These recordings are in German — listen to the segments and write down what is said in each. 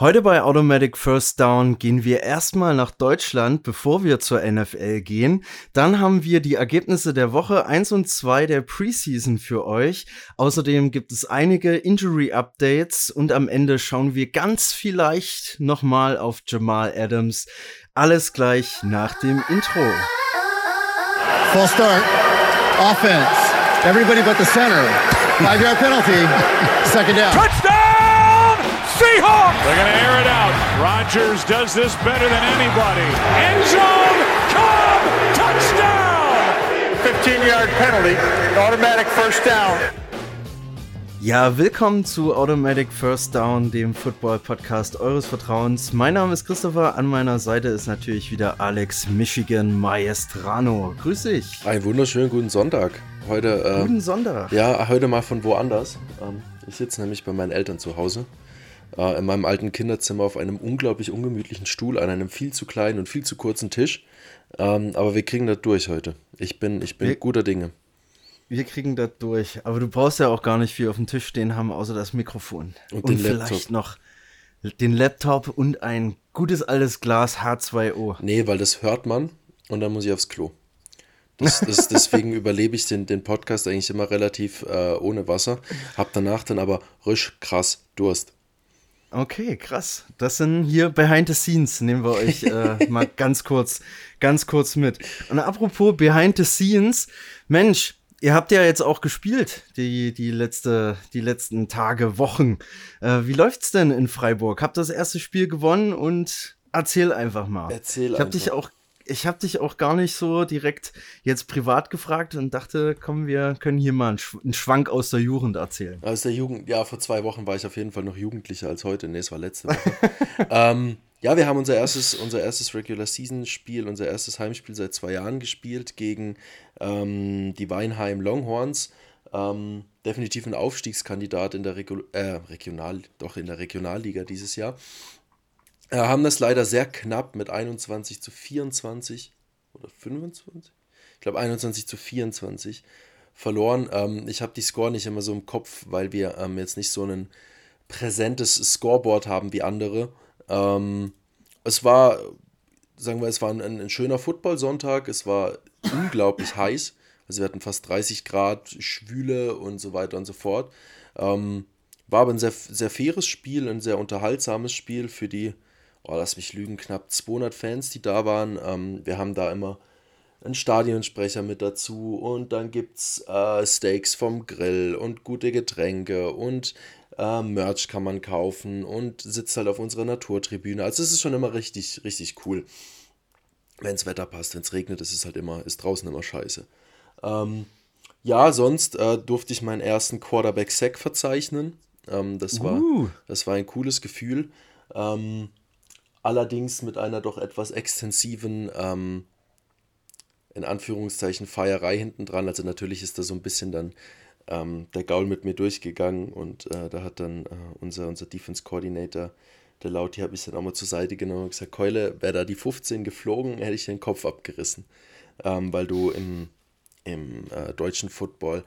Heute bei Automatic First Down gehen wir erstmal nach Deutschland, bevor wir zur NFL gehen. Dann haben wir die Ergebnisse der Woche 1 und 2 der Preseason für euch. Außerdem gibt es einige Injury Updates und am Ende schauen wir ganz vielleicht nochmal auf Jamal Adams. Alles gleich nach dem Intro. Full start. Offense. Everybody but the center. Five yard penalty. Second down. They're going to air it out. Rodgers does this better than anybody. End zone! Cobb! Touchdown! 15 yard penalty. Automatic first down. Ja, willkommen zu Automatic First Down, dem Football-Podcast eures Vertrauens. Mein Name ist Christopher, an meiner Seite ist natürlich wieder Alex Michigan Maestrano. Grüß dich. Einen wunderschönen guten Sonntag. Heute, äh, Guten Sonntag. Ja, heute mal von woanders. Ähm, ich sitze nämlich bei meinen Eltern zu Hause. Äh, in meinem alten Kinderzimmer auf einem unglaublich ungemütlichen Stuhl an einem viel zu kleinen und viel zu kurzen Tisch. Ähm, aber wir kriegen das durch heute. Ich bin, ich bin Wir- guter Dinge. Wir kriegen das durch. Aber du brauchst ja auch gar nicht viel auf dem Tisch stehen haben, außer das Mikrofon. Und Und, vielleicht Laptop. noch den Laptop und ein gutes altes Glas H2O. Nee, weil das hört man und dann muss ich aufs Klo. Das, das, deswegen überlebe ich den, den Podcast eigentlich immer relativ äh, ohne Wasser. Hab danach dann aber risch krass Durst. Okay, krass. Das sind hier Behind the Scenes, nehmen wir euch äh, mal ganz kurz, ganz kurz mit. Und apropos Behind the Scenes, Mensch, ihr habt ja jetzt auch gespielt, die, die, letzte, die letzten Tage, Wochen. Äh, wie läuft's denn in Freiburg? Habt das erste Spiel gewonnen und erzähl einfach mal. Erzähl ich hab dich einfach. auch ich habe dich auch gar nicht so direkt jetzt privat gefragt und dachte, komm, wir können hier mal einen, Sch einen Schwank aus der Jugend erzählen. Aus der Jugend, ja, vor zwei Wochen war ich auf jeden Fall noch jugendlicher als heute. Nee, es war letzte Woche. ähm, ja, wir haben unser erstes, unser erstes Regular Season Spiel, unser erstes Heimspiel seit zwei Jahren gespielt gegen ähm, die Weinheim Longhorns. Ähm, definitiv ein Aufstiegskandidat in der Regu äh, Regional, doch in der Regionalliga dieses Jahr. Äh, haben das leider sehr knapp mit 21 zu 24 oder 25? Ich glaube 21 zu 24 verloren. Ähm, ich habe die Score nicht immer so im Kopf, weil wir ähm, jetzt nicht so ein präsentes Scoreboard haben wie andere. Ähm, es war, sagen wir, es war ein, ein schöner Football-Sonntag. Es war unglaublich heiß. Also wir hatten fast 30 Grad, Schwüle und so weiter und so fort. Ähm, war aber ein sehr, sehr faires Spiel, ein sehr unterhaltsames Spiel für die, oh, lass mich lügen, knapp 200 Fans, die da waren. Ähm, wir haben da immer einen Stadionsprecher mit dazu und dann gibt es äh, Steaks vom Grill und gute Getränke und äh, Merch kann man kaufen und sitzt halt auf unserer Naturtribüne. Also es ist schon immer richtig, richtig cool. Wenns Wetter passt, wenn es regnet, ist es halt immer, ist draußen immer scheiße. Ähm, ja, sonst äh, durfte ich meinen ersten Quarterback-Sack verzeichnen. Ähm, das, war, Uh. das war ein cooles Gefühl. Ähm, allerdings mit einer doch etwas extensiven, ähm, in Anführungszeichen, Feierei hinten dran. Also natürlich ist da so ein bisschen dann ähm, der Gaul mit mir durchgegangen und äh, da hat dann äh, unser, unser Defense Coordinator, der Lauti, habe ich dann auch mal zur Seite genommen und gesagt, Keule, wäre da die 15 geflogen, hätte ich den Kopf abgerissen. Ähm, weil du im, im äh, deutschen Football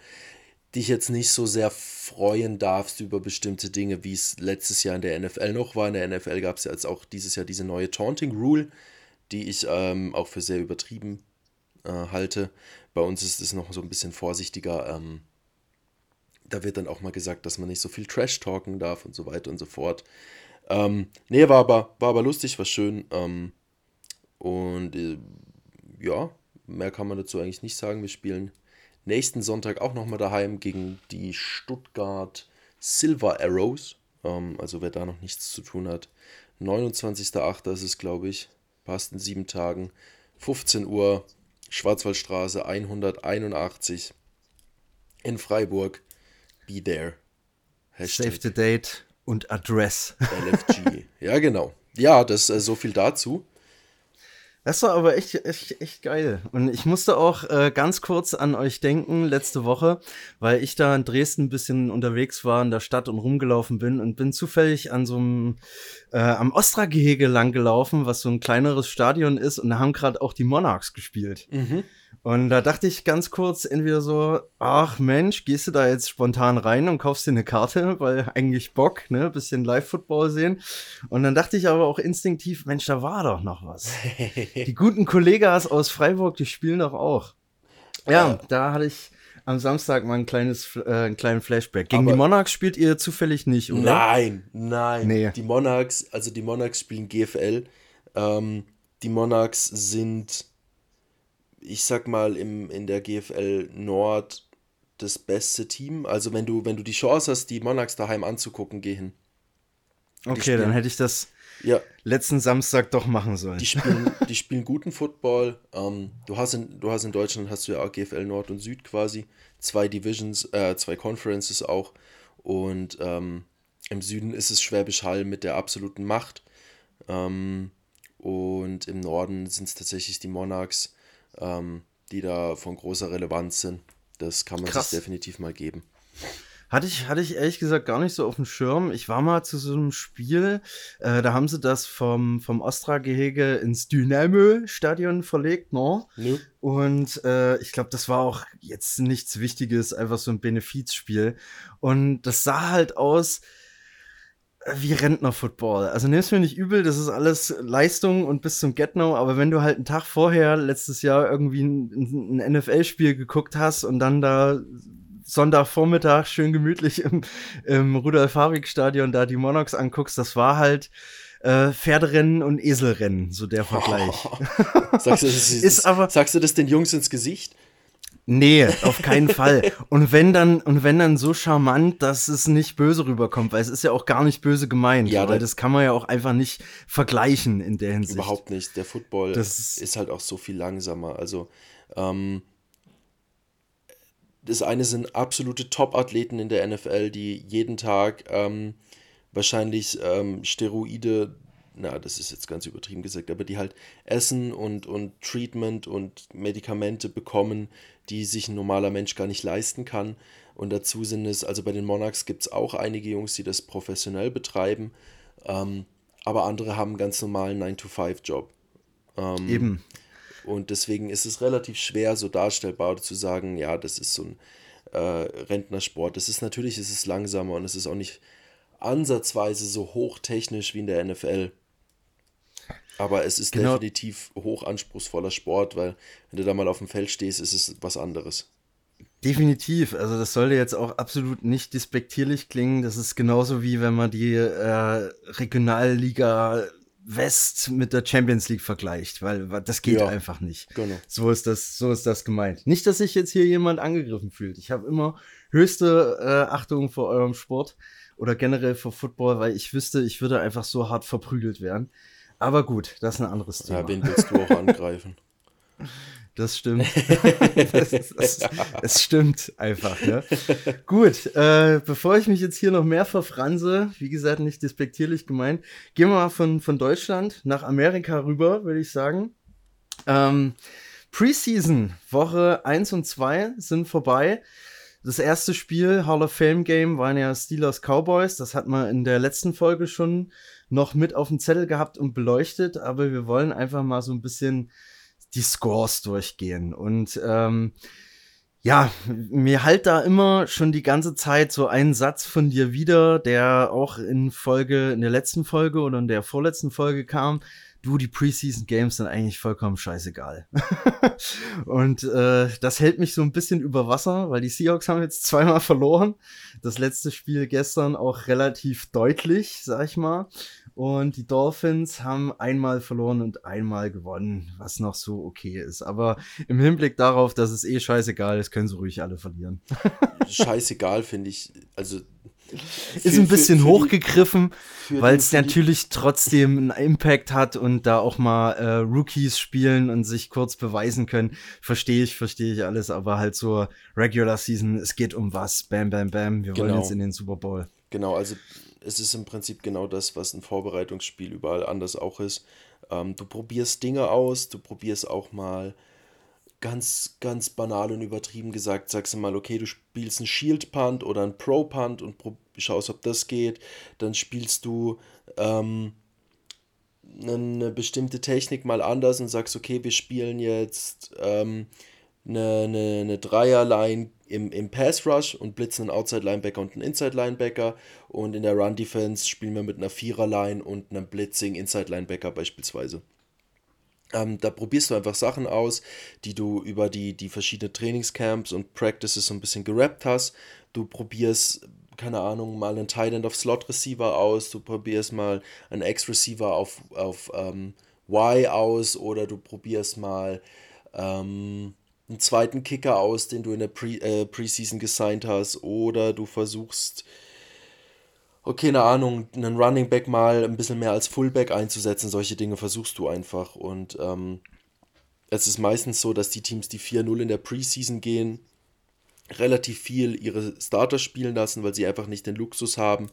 dich jetzt nicht so sehr freuen darfst über bestimmte Dinge, wie es letztes Jahr in der NFL noch war. In der NFL gab es ja jetzt auch dieses Jahr diese neue Taunting Rule, die ich ähm, auch für sehr übertrieben äh, halte. Bei uns ist es noch so ein bisschen vorsichtiger. Ähm, da wird dann auch mal gesagt, dass man nicht so viel Trash talken darf und so weiter und so fort. Ähm, nee, war aber, war aber lustig, war schön. Ähm, und äh, ja, mehr kann man dazu eigentlich nicht sagen. Wir spielen nächsten Sonntag auch nochmal daheim gegen die Stuttgart Silver Arrows. Ähm, also wer da noch nichts zu tun hat. 29.08. ist es, glaube ich. Passt in sieben Tagen. 15 Uhr, Schwarzwaldstraße 181 in Freiburg. Be there. Save Hashtag the date und Address. LFG. ja, genau. Ja, das äh, so viel dazu. Das war aber echt, echt, echt geil. Und ich musste auch äh, ganz kurz an euch denken letzte Woche, weil ich da in Dresden ein bisschen unterwegs war in der Stadt und rumgelaufen bin und bin zufällig an so einem äh, am Ostra-Gehege lang gelaufen, was so ein kleineres Stadion ist und da haben gerade auch die Monarchs gespielt. Und da dachte ich ganz kurz entweder so, ach Mensch, gehst du da jetzt spontan rein und kaufst dir eine Karte, weil eigentlich Bock, ne, bisschen Live-Football sehen. Und dann dachte ich aber auch instinktiv, Mensch, da war doch noch was. die guten Kollegas aus Freiburg, die spielen doch auch. Ja, da hatte ich am Samstag mal ein kleines, äh, einen kleinen Flashback. Gegen Aber- die Monarchs spielt ihr zufällig nicht, oder? Nein, nein. Nee. Die Monarchs, also die Monarchs spielen GFL. Ähm, die Monarchs sind, ich sag mal, im, in der GFL Nord das beste Team. Also wenn du, wenn du die Chance hast, die Monarchs daheim anzugucken, geh hin. Okay, spielen- dann hätte ich das Ja, letzten Samstag doch machen sollen. die spielen, die spielen guten Football. Ähm, du, hast in, du hast in Deutschland hast du ja auch GFL Nord und Süd quasi. Zwei Divisions, äh, zwei Conferences auch. Und ähm, im Süden ist es Schwäbisch Hall mit der absoluten Macht. Ähm, und im Norden sind es tatsächlich die Monarchs, ähm, die da von großer Relevanz sind. Das kann man Krass. sich definitiv mal geben. Hatte ich, hatte ich ehrlich gesagt gar nicht so auf dem Schirm. Ich war mal zu so einem Spiel, äh, da haben sie das vom, vom Ostra-Gehege ins Dynamo-Stadion verlegt, no? Nö. Und äh, ich glaube, das war auch jetzt nichts Wichtiges, einfach so ein Benefizspiel. Und das sah halt aus wie Rentner-Football. Also nimm's mir nicht übel, das ist alles Leistung und bis zum Get-No, aber wenn du halt einen Tag vorher, letztes Jahr, irgendwie ein, ein NFL-Spiel geguckt hast und dann da Sonntagvormittag schön gemütlich im, im Rudolf-Harbig-Stadion da die Monarchs anguckst, das war halt äh, Pferderennen und Eselrennen, so der Vergleich. Sagst du, das, Ist aber- sagst du das den Jungs ins Gesicht? Nee, auf keinen Fall. Und wenn dann, und wenn dann so charmant, dass es nicht böse rüberkommt, weil es ist ja auch gar nicht böse gemeint, Ja, weil da- das kann man ja auch einfach nicht vergleichen in der Hinsicht. Überhaupt nicht. Der Football Das ist, ist- halt auch so viel langsamer. Also, ähm, das eine sind absolute Top-Athleten in der NFL, die jeden Tag ähm, wahrscheinlich ähm, Steroide, na, das ist jetzt ganz übertrieben gesagt, aber die halt essen und, und Treatment und Medikamente bekommen, die sich ein normaler Mensch gar nicht leisten kann. Und dazu sind es, also bei den Monarchs gibt es auch einige Jungs, die das professionell betreiben, ähm, aber andere haben einen ganz normalen 9-to-5-Job. Ähm, Eben. Und deswegen ist es relativ schwer, so darstellbar zu sagen, ja, das ist so ein äh, Rentnersport. Das ist natürlich, ist es langsamer und es ist auch nicht ansatzweise so hochtechnisch wie in der NFL. Aber es ist Genau. definitiv hochanspruchsvoller Sport, weil wenn du da mal auf dem Feld stehst, ist es was anderes. Definitiv. Also das sollte jetzt auch absolut nicht despektierlich klingen. Das ist genauso wie wenn man die äh, Regionalliga West mit der Champions League vergleicht, weil weil das geht Ja. einfach nicht. Genau. So ist das, so ist das gemeint. Nicht, dass sich jetzt hier jemand angegriffen fühlt. Ich habe immer höchste äh, Achtung vor eurem Sport oder generell vor Football, weil ich wüsste, ich würde einfach so hart verprügelt werden. Aber gut, das ist ein anderes Thema. Ja, wen willst du auch angreifen? Das stimmt. das, das, es stimmt einfach, ne? Gut, äh, bevor ich mich jetzt hier noch mehr verfranse, wie gesagt, nicht despektierlich gemeint, gehen wir mal von, von Deutschland nach Amerika rüber, würde ich sagen. Ähm, Preseason, Woche 1 und 2 sind vorbei. Das erste Spiel, Hall of Fame Game, waren ja Steelers Cowboys. Das hat man in der letzten Folge schon noch mit auf dem Zettel gehabt und beleuchtet, aber wir wollen einfach mal so ein bisschen die Scores durchgehen. Und ähm, ja, mir halt da immer schon die ganze Zeit so ein Satz von dir wieder, der auch in Folge, in der letzten Folge oder in der vorletzten Folge kam. Du, die Preseason Games sind eigentlich vollkommen scheißegal. und äh, das hält mich so ein bisschen über Wasser, weil die Seahawks haben jetzt zweimal verloren. Das letzte Spiel gestern auch relativ deutlich, sag ich mal. Und die Dolphins haben einmal verloren und einmal gewonnen, was noch so okay ist. Aber im Hinblick darauf, dass es eh scheißegal ist, können sie ruhig alle verlieren. Scheißegal, finde ich. Also. Ist ein bisschen für die- hochgegriffen, für weil es für natürlich trotzdem einen Impact hat und da auch mal äh, Rookies spielen und sich kurz beweisen können. Verstehe ich, verstehe ich alles, aber halt so Regular Season, es geht um was. Bam, bam, bam. Wir wollen Genau. jetzt in den Super Bowl. Genau, also es ist im Prinzip genau das, was ein Vorbereitungsspiel überall anders auch ist. Ähm, du probierst Dinge aus, du probierst auch mal ganz, ganz banal und übertrieben gesagt, sagst du mal, okay, du spielst einen Shield Punt oder einen Pro Punt und schaust, ob das geht. Dann spielst du ähm, eine bestimmte Technik mal anders und sagst, okay, wir spielen jetzt ähm, eine, eine, eine Dreierline im, im Pass Rush und blitzen einen Outside Linebacker und einen Inside Linebacker. Und in der Run Defense spielen wir mit einer Viererline und einem Blitzing Inside Linebacker beispielsweise. Ähm, da probierst du einfach Sachen aus, die du über die, die verschiedenen Trainingscamps und Practices so ein bisschen gerappt hast. Du probierst, keine Ahnung, mal einen Tight End auf Slot Receiver aus, du probierst mal einen X-Receiver auf, auf ähm, Y aus oder du probierst mal ähm, einen zweiten Kicker aus, den du in der Pre äh, Preseason gesigned hast, oder du versuchst, okay, keine Ahnung, einen Running Back mal ein bisschen mehr als Fullback einzusetzen. Solche Dinge versuchst du einfach. Und ähm, es ist meistens so, dass die Teams, die 4-0 in der Preseason gehen, relativ viel ihre Starter spielen lassen, weil sie einfach nicht den Luxus haben,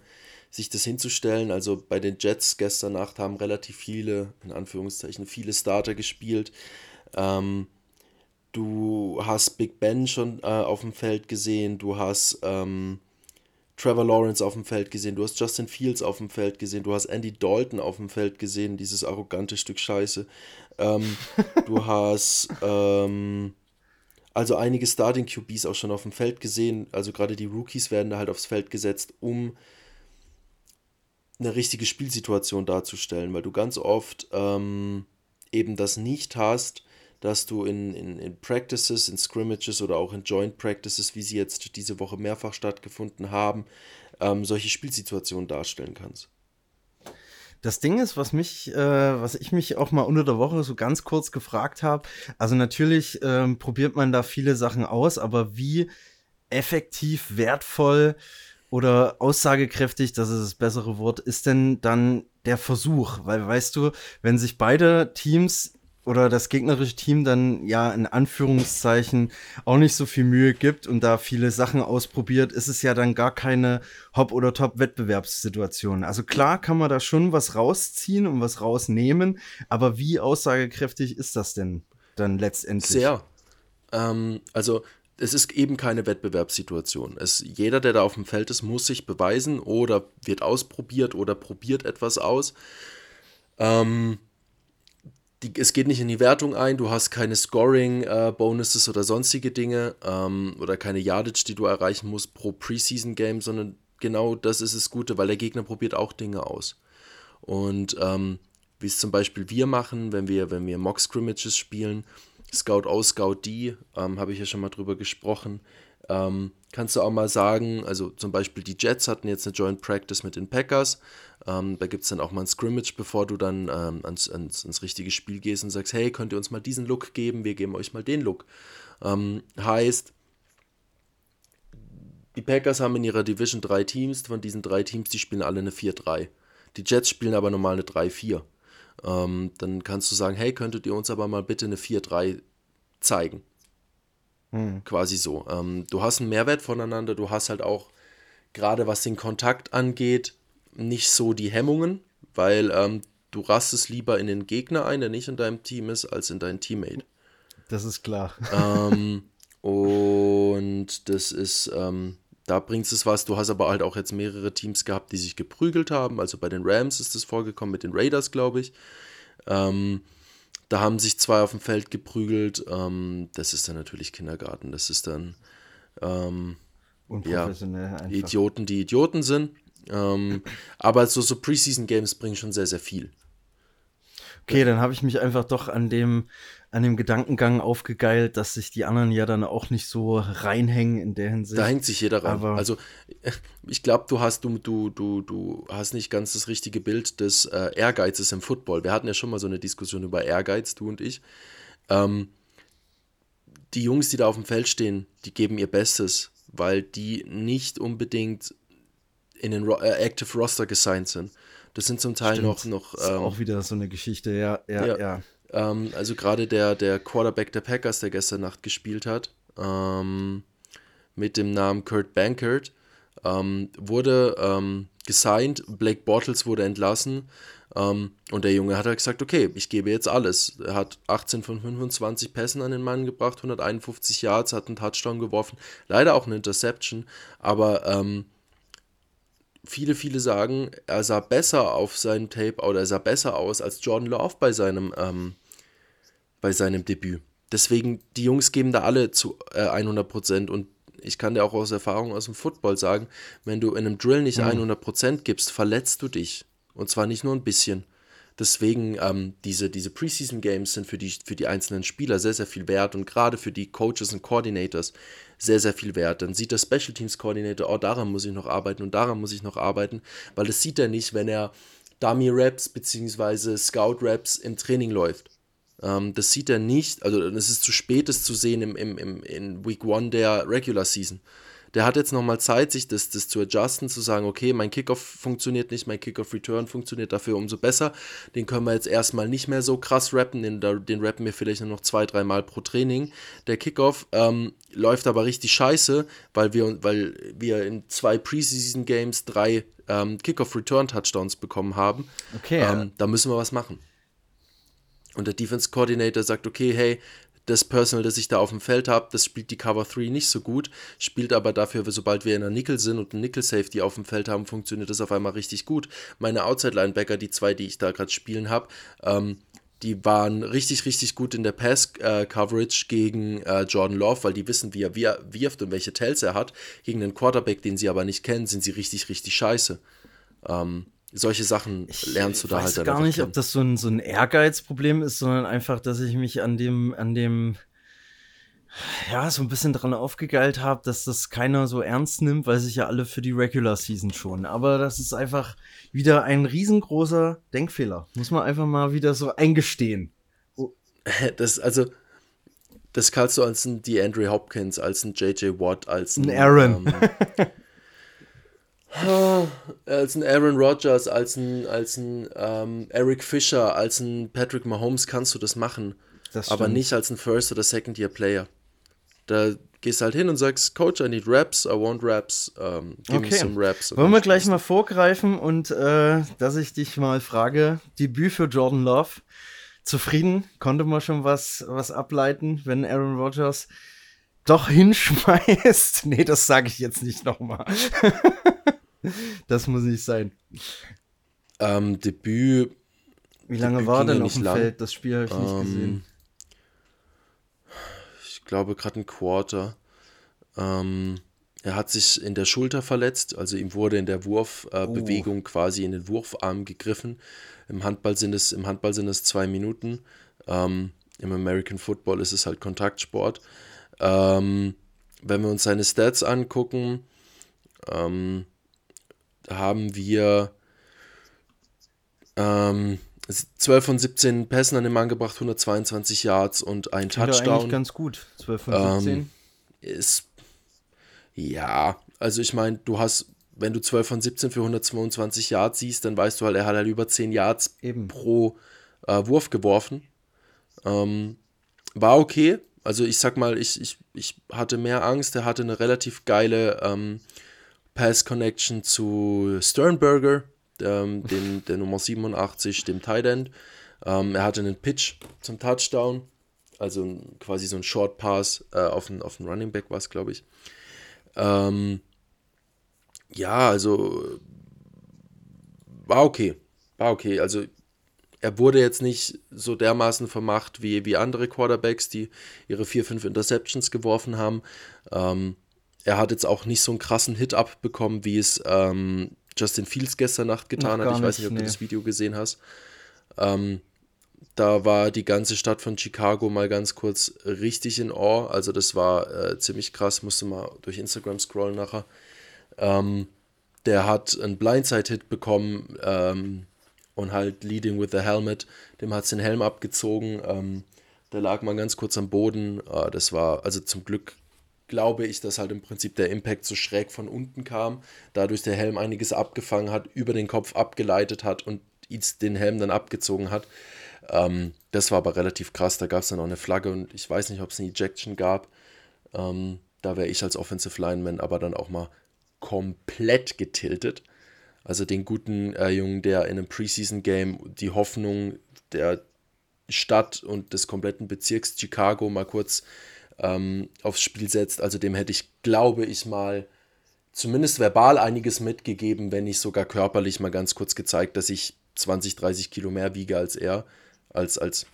sich das hinzustellen. Also bei den Jets gestern Nacht haben relativ viele, in Anführungszeichen, viele Starter gespielt. Ähm, du hast Big Ben schon äh, auf dem Feld gesehen, du hast ähm, Trevor Lawrence auf dem Feld gesehen, du hast Justin Fields auf dem Feld gesehen, du hast Andy Dalton auf dem Feld gesehen, dieses arrogante Stück Scheiße. Ähm, du hast ähm, also einige Starting QBs auch schon auf dem Feld gesehen, also gerade die Rookies werden da halt aufs Feld gesetzt, um eine richtige Spielsituation darzustellen, weil du ganz oft ähm, eben das nicht hast, dass du in, in, in Practices, in Scrimmages oder auch in Joint Practices, wie sie jetzt diese Woche mehrfach stattgefunden haben, ähm, solche Spielsituationen darstellen kannst. Das Ding ist, was mich, äh, was ich mich auch mal unter der Woche so ganz kurz gefragt habe, also natürlich ähm, probiert man da viele Sachen aus, aber wie effektiv, wertvoll oder aussagekräftig, das ist das bessere Wort, ist denn dann der Versuch? Weil weißt du, wenn sich beide Teams oder das gegnerische Team dann ja in Anführungszeichen auch nicht so viel Mühe gibt und da viele Sachen ausprobiert, ist es ja dann gar keine Hop- oder Top-Wettbewerbssituation. Also klar kann man da schon was rausziehen und was rausnehmen, aber wie aussagekräftig ist das denn dann letztendlich? Sehr. Ähm, also es ist eben keine Wettbewerbssituation. Es, jeder, der da auf dem Feld ist, muss sich beweisen oder wird ausprobiert oder probiert etwas aus. Ähm, die, es geht nicht in die Wertung ein, du hast keine Scoring-Bonuses äh, oder sonstige Dinge ähm, oder keine Yardage, die du erreichen musst pro Preseason-Game, sondern genau das ist das Gute, weil der Gegner probiert auch Dinge aus. Und ähm, wie es zum Beispiel wir machen, wenn wir, wenn wir Mock-Scrimmages spielen, Scout O, Scout D, ähm, habe ich ja schon mal drüber gesprochen, ähm, kannst du auch mal sagen, also zum Beispiel die Jets hatten jetzt eine Joint Practice mit den Packers. Ähm, da gibt es dann auch mal ein Scrimmage, bevor du dann ähm, ans, ans, ans, richtige Spiel gehst und sagst, hey, könnt ihr uns mal diesen Look geben, wir geben euch mal den Look. Ähm, heißt, die Packers haben in ihrer Division drei Teams, von diesen drei Teams, die spielen alle eine 4-3. Die Jets spielen aber normal eine 3-4. Ähm, dann kannst du sagen, hey, könntet ihr uns aber mal bitte eine 4-3 zeigen. Hm. Quasi so. Ähm, du hast einen Mehrwert voneinander, du hast halt auch, gerade was den Kontakt angeht, nicht so die Hemmungen, weil ähm, du rastest lieber in den Gegner ein, der nicht in deinem Team ist, als in dein Teammate. Das ist klar. Ähm, und das ist, ähm, da bringt es was. Du hast aber halt auch jetzt mehrere Teams gehabt, die sich geprügelt haben. Also bei den Rams ist das vorgekommen, mit den Raiders, glaube ich. Ähm, da haben sich zwei auf dem Feld geprügelt. Ähm, das ist dann natürlich Kindergarten. Das ist dann ähm, ja, Idioten, die Idioten sind. Ähm, aber so, so Preseason-Games bringen schon sehr, sehr viel. Okay, dann habe ich mich einfach doch an dem an dem Gedankengang aufgegeilt, dass sich die anderen ja dann auch nicht so reinhängen in der Hinsicht. Da hängt sich jeder rein. Aber also ich glaube, du hast du, du, du, du hast nicht ganz das richtige Bild des äh, Ehrgeizes im Football. Wir hatten ja schon mal so eine Diskussion über Ehrgeiz, du und ich. Ähm, die Jungs, die da auf dem Feld stehen, die geben ihr Bestes, weil die nicht unbedingt in den Ro äh, Active Roster gesigned sind. Das sind zum Teil Stimmt. noch. noch ähm, ist auch wieder so eine Geschichte, ja, ja, ja. ja. Ähm, also gerade der, der Quarterback der Packers, der gestern Nacht gespielt hat, ähm, mit dem Namen Kurt Bankert, ähm, wurde ähm, gesigned, Blake Bortles wurde entlassen ähm, und der Junge hat halt gesagt, okay, ich gebe jetzt alles. Er hat 18 von 25 Pässen an den Mann gebracht, 151 Yards, hat einen Touchdown geworfen, leider auch eine Interception, aber ähm, viele, viele sagen, er sah besser auf seinem Tape oder er sah besser aus als Jordan Love bei seinem, ähm, bei seinem Debüt. deswegen, die Jungs geben da alle zu äh, 100% und ich kann dir auch aus Erfahrung aus dem Football sagen, wenn du in einem Drill nicht mhm. 100% gibst, verletzt du dich. Und zwar nicht nur ein bisschen. Deswegen, ähm, diese, diese Preseason-Games sind für die, für die einzelnen Spieler sehr, sehr viel wert und gerade für die Coaches und Coordinators sehr, sehr viel wert. Dann sieht der Special Teams Coordinator, oh, daran muss ich noch arbeiten und daran muss ich noch arbeiten, weil das sieht er nicht, wenn er Dummy-Raps bzw. Scout-Raps im Training läuft. Ähm, das sieht er nicht, also es ist zu spät, es zu sehen im, im, im, in Week 1 der Regular Season. Der hat jetzt nochmal Zeit, sich das, das zu adjusten, zu sagen, okay, mein Kickoff funktioniert nicht, mein Kickoff-Return funktioniert dafür umso besser. Den können wir jetzt erstmal nicht mehr so krass rappen, den, den rappen wir vielleicht nur noch zwei, dreimal pro Training. Der Kickoff ähm, läuft aber richtig scheiße, weil wir, weil wir in zwei Preseason-Games drei ähm, Kickoff-Return-Touchdowns bekommen haben. Okay. Ähm, da müssen wir was machen. Und der Defense Coordinator sagt, okay, hey, das Personal, das ich da auf dem Feld habe, das spielt die Cover 3 nicht so gut, spielt aber dafür, sobald wir in einer Nickel sind und einen Nickel Safety auf dem Feld haben, funktioniert das auf einmal richtig gut. Meine Outside Linebacker, die zwei, die ich da gerade spielen habe, ähm, die waren richtig, richtig gut in der Pass-Coverage äh, gegen äh, Jordan Love, weil die wissen, wie er wirft und welche Tells er hat. Gegen einen Quarterback, den sie aber nicht kennen, sind sie richtig, richtig scheiße. Ähm, solche Sachen lernst du da halt dann. Ich weiß gar nicht, kennen. ob das so ein, so ein Ehrgeizproblem ist, sondern einfach, dass ich mich an dem, an dem, ja, so ein bisschen dran aufgegeilt habe, dass das keiner so ernst nimmt, weil sich ja alle für die Regular Season schon. Aber das ist einfach wieder ein riesengroßer Denkfehler. Muss man einfach mal wieder so eingestehen. Oh. Das, also, das kannst du als ein DeAndre Hopkins, als ein JJ Watt, als ein, ein Aaron. Ähm, als ein Aaron Rodgers, als ein, als ein ähm, Eric Fischer, als ein Patrick Mahomes kannst du das machen. Das aber nicht als ein First- oder Second-Year-Player. Da gehst du halt hin und sagst, Coach, I need Raps, I want Raps, um, ähm, give okay. me some Raps. Wollen wir gleich mal vorgreifen und äh, dass ich dich mal frage, Debüt für Jordan Love, zufrieden? Konnte man schon was, was ableiten, wenn Aaron Rodgers doch hinschmeißt? nee, das sage ich jetzt nicht nochmal. das muss nicht sein. Ähm, Debüt. Wie lange Debüt war denn auf dem lang. Feld? Das Spiel habe ich nicht ähm, gesehen. Ich glaube gerade ein Quarter. Ähm, er hat sich in der Schulter verletzt, also ihm wurde in der Wurfbewegung äh, oh. quasi in den Wurfarm gegriffen. Im Handball sind es, im Handball sind es zwei Minuten. Ähm, Im American Football ist es halt Kontaktsport. Ähm, wenn wir uns seine Stats angucken, ähm, haben wir ähm, 12 von 17 Pässen an den Mann gebracht, 122 Yards und ein Klingt Touchdown. eigentlich ganz gut. 12 von 17. Ähm, ist ja, also ich meine, du hast, wenn du 12 von 17 für 122 Yards siehst, dann weißt du halt, er hat halt über 10 Yards Eben. pro äh, Wurf geworfen. Ähm, war okay. Also ich sag mal, ich, ich, ich hatte mehr Angst. Er hatte eine relativ geile ähm, Pass Connection zu Sternberger, ähm, dem, der Nummer 87, dem Tight End. Ähm, er hatte einen Pitch zum Touchdown, also quasi so ein Short Pass äh, auf den, auf den Running Back war es, glaube ich. Ähm, ja, also war okay. War okay. Also er wurde jetzt nicht so dermaßen vermacht wie, wie andere Quarterbacks, die ihre vier, fünf Interceptions geworfen haben. Ähm, er hat jetzt auch nicht so einen krassen Hit abbekommen, wie es ähm, Justin Fields gestern Nacht getan hat. Ich weiß nicht, ob nee. du das Video gesehen hast. Ähm, da war die ganze Stadt von Chicago mal ganz kurz richtig in Awe. Also das war äh, ziemlich krass. Musste mal durch Instagram scrollen nachher. Ähm, der hat einen Blindside-Hit bekommen ähm, und halt Leading with the Helmet. Dem hat es den Helm abgezogen. Ähm, der lag mal ganz kurz am Boden. Äh, das war also zum Glück glaube ich, dass halt im Prinzip der Impact so schräg von unten kam, dadurch der Helm einiges abgefangen hat, über den Kopf abgeleitet hat und den Helm dann abgezogen hat. Ähm, das war aber relativ krass, da gab es dann auch eine Flagge und ich weiß nicht, ob es eine Ejection gab. Ähm, da wäre ich als Offensive Lineman aber dann auch mal komplett getiltet. Also den guten äh, Jungen, der in einem Preseason-Game die Hoffnung der Stadt und des kompletten Bezirks Chicago mal kurz ähm, aufs Spiel setzt. Also dem hätte ich, glaube ich, mal zumindest verbal einiges mitgegeben, wenn nicht sogar körperlich mal ganz kurz gezeigt, dass ich 20, 30 Kilo mehr wiege als er, als, als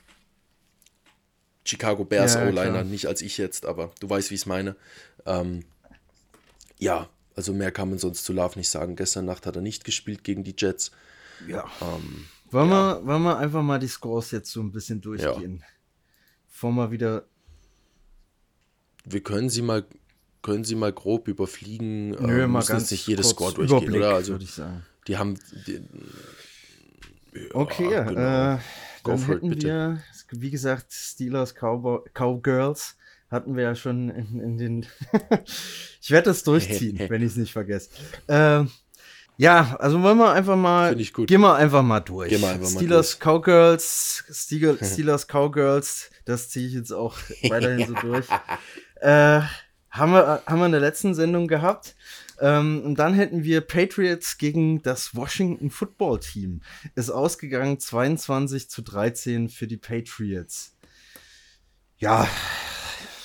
Chicago Bears Ja, O-Liner, nicht als ich jetzt, aber du weißt, wie ich es meine. Ähm, ja, also mehr kann man sonst zu Love nicht sagen. Gestern Nacht hat er nicht gespielt gegen die Jets. Ja. Ähm, Wollen, wir, wollen wir einfach mal die Scores jetzt so ein bisschen durchgehen? Bevor wir wieder. Wir können sie mal, können sie mal grob überfliegen. Nö, ähm, mal ganz jetzt nicht jedes Score durchgehen, Überblick, oder? Also würde ich sagen. die haben, die, Okay, genau. äh, Go dann for it, bitte. wir, wie gesagt, Steelers Cowboy, Cowgirls hatten wir ja schon in, in den. ich werde das durchziehen, wenn ich es nicht vergesse. Ähm, ja, also wollen wir einfach mal. Find ich gut. Gehen wir einfach mal durch. Gehen wir einfach mal Steelers Cowgirls, Steelers, Steelers Cowgirls, das ziehe ich jetzt auch weiterhin so durch. Äh, haben wir, haben wir in der letzten Sendung gehabt. Ähm, und dann hätten wir Patriots gegen das Washington Football Team. Ist ausgegangen 22 zu 13 für die Patriots. Ja,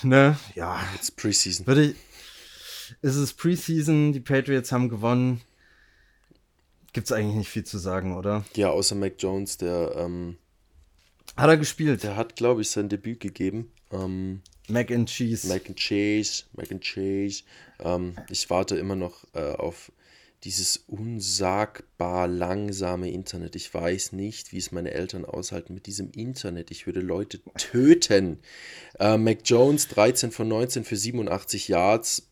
ne, ja, jetzt Preseason. würde ich. Es ist Preseason, die Patriots haben gewonnen. Gibt's eigentlich nicht viel zu sagen, oder? Ja, außer Mac Jones, der, ähm, Hat er gespielt? der hat, glaube ich, sein Debüt gegeben. Ähm, Mac and Cheese. Mac and Cheese, Mac and Cheese. Ähm, ich warte immer noch äh, auf dieses unsagbar langsame Internet. Ich weiß nicht, wie es meine Eltern aushalten mit diesem Internet. Ich würde Leute töten. Äh, Mac Jones 13 von 19 für 87 Yards.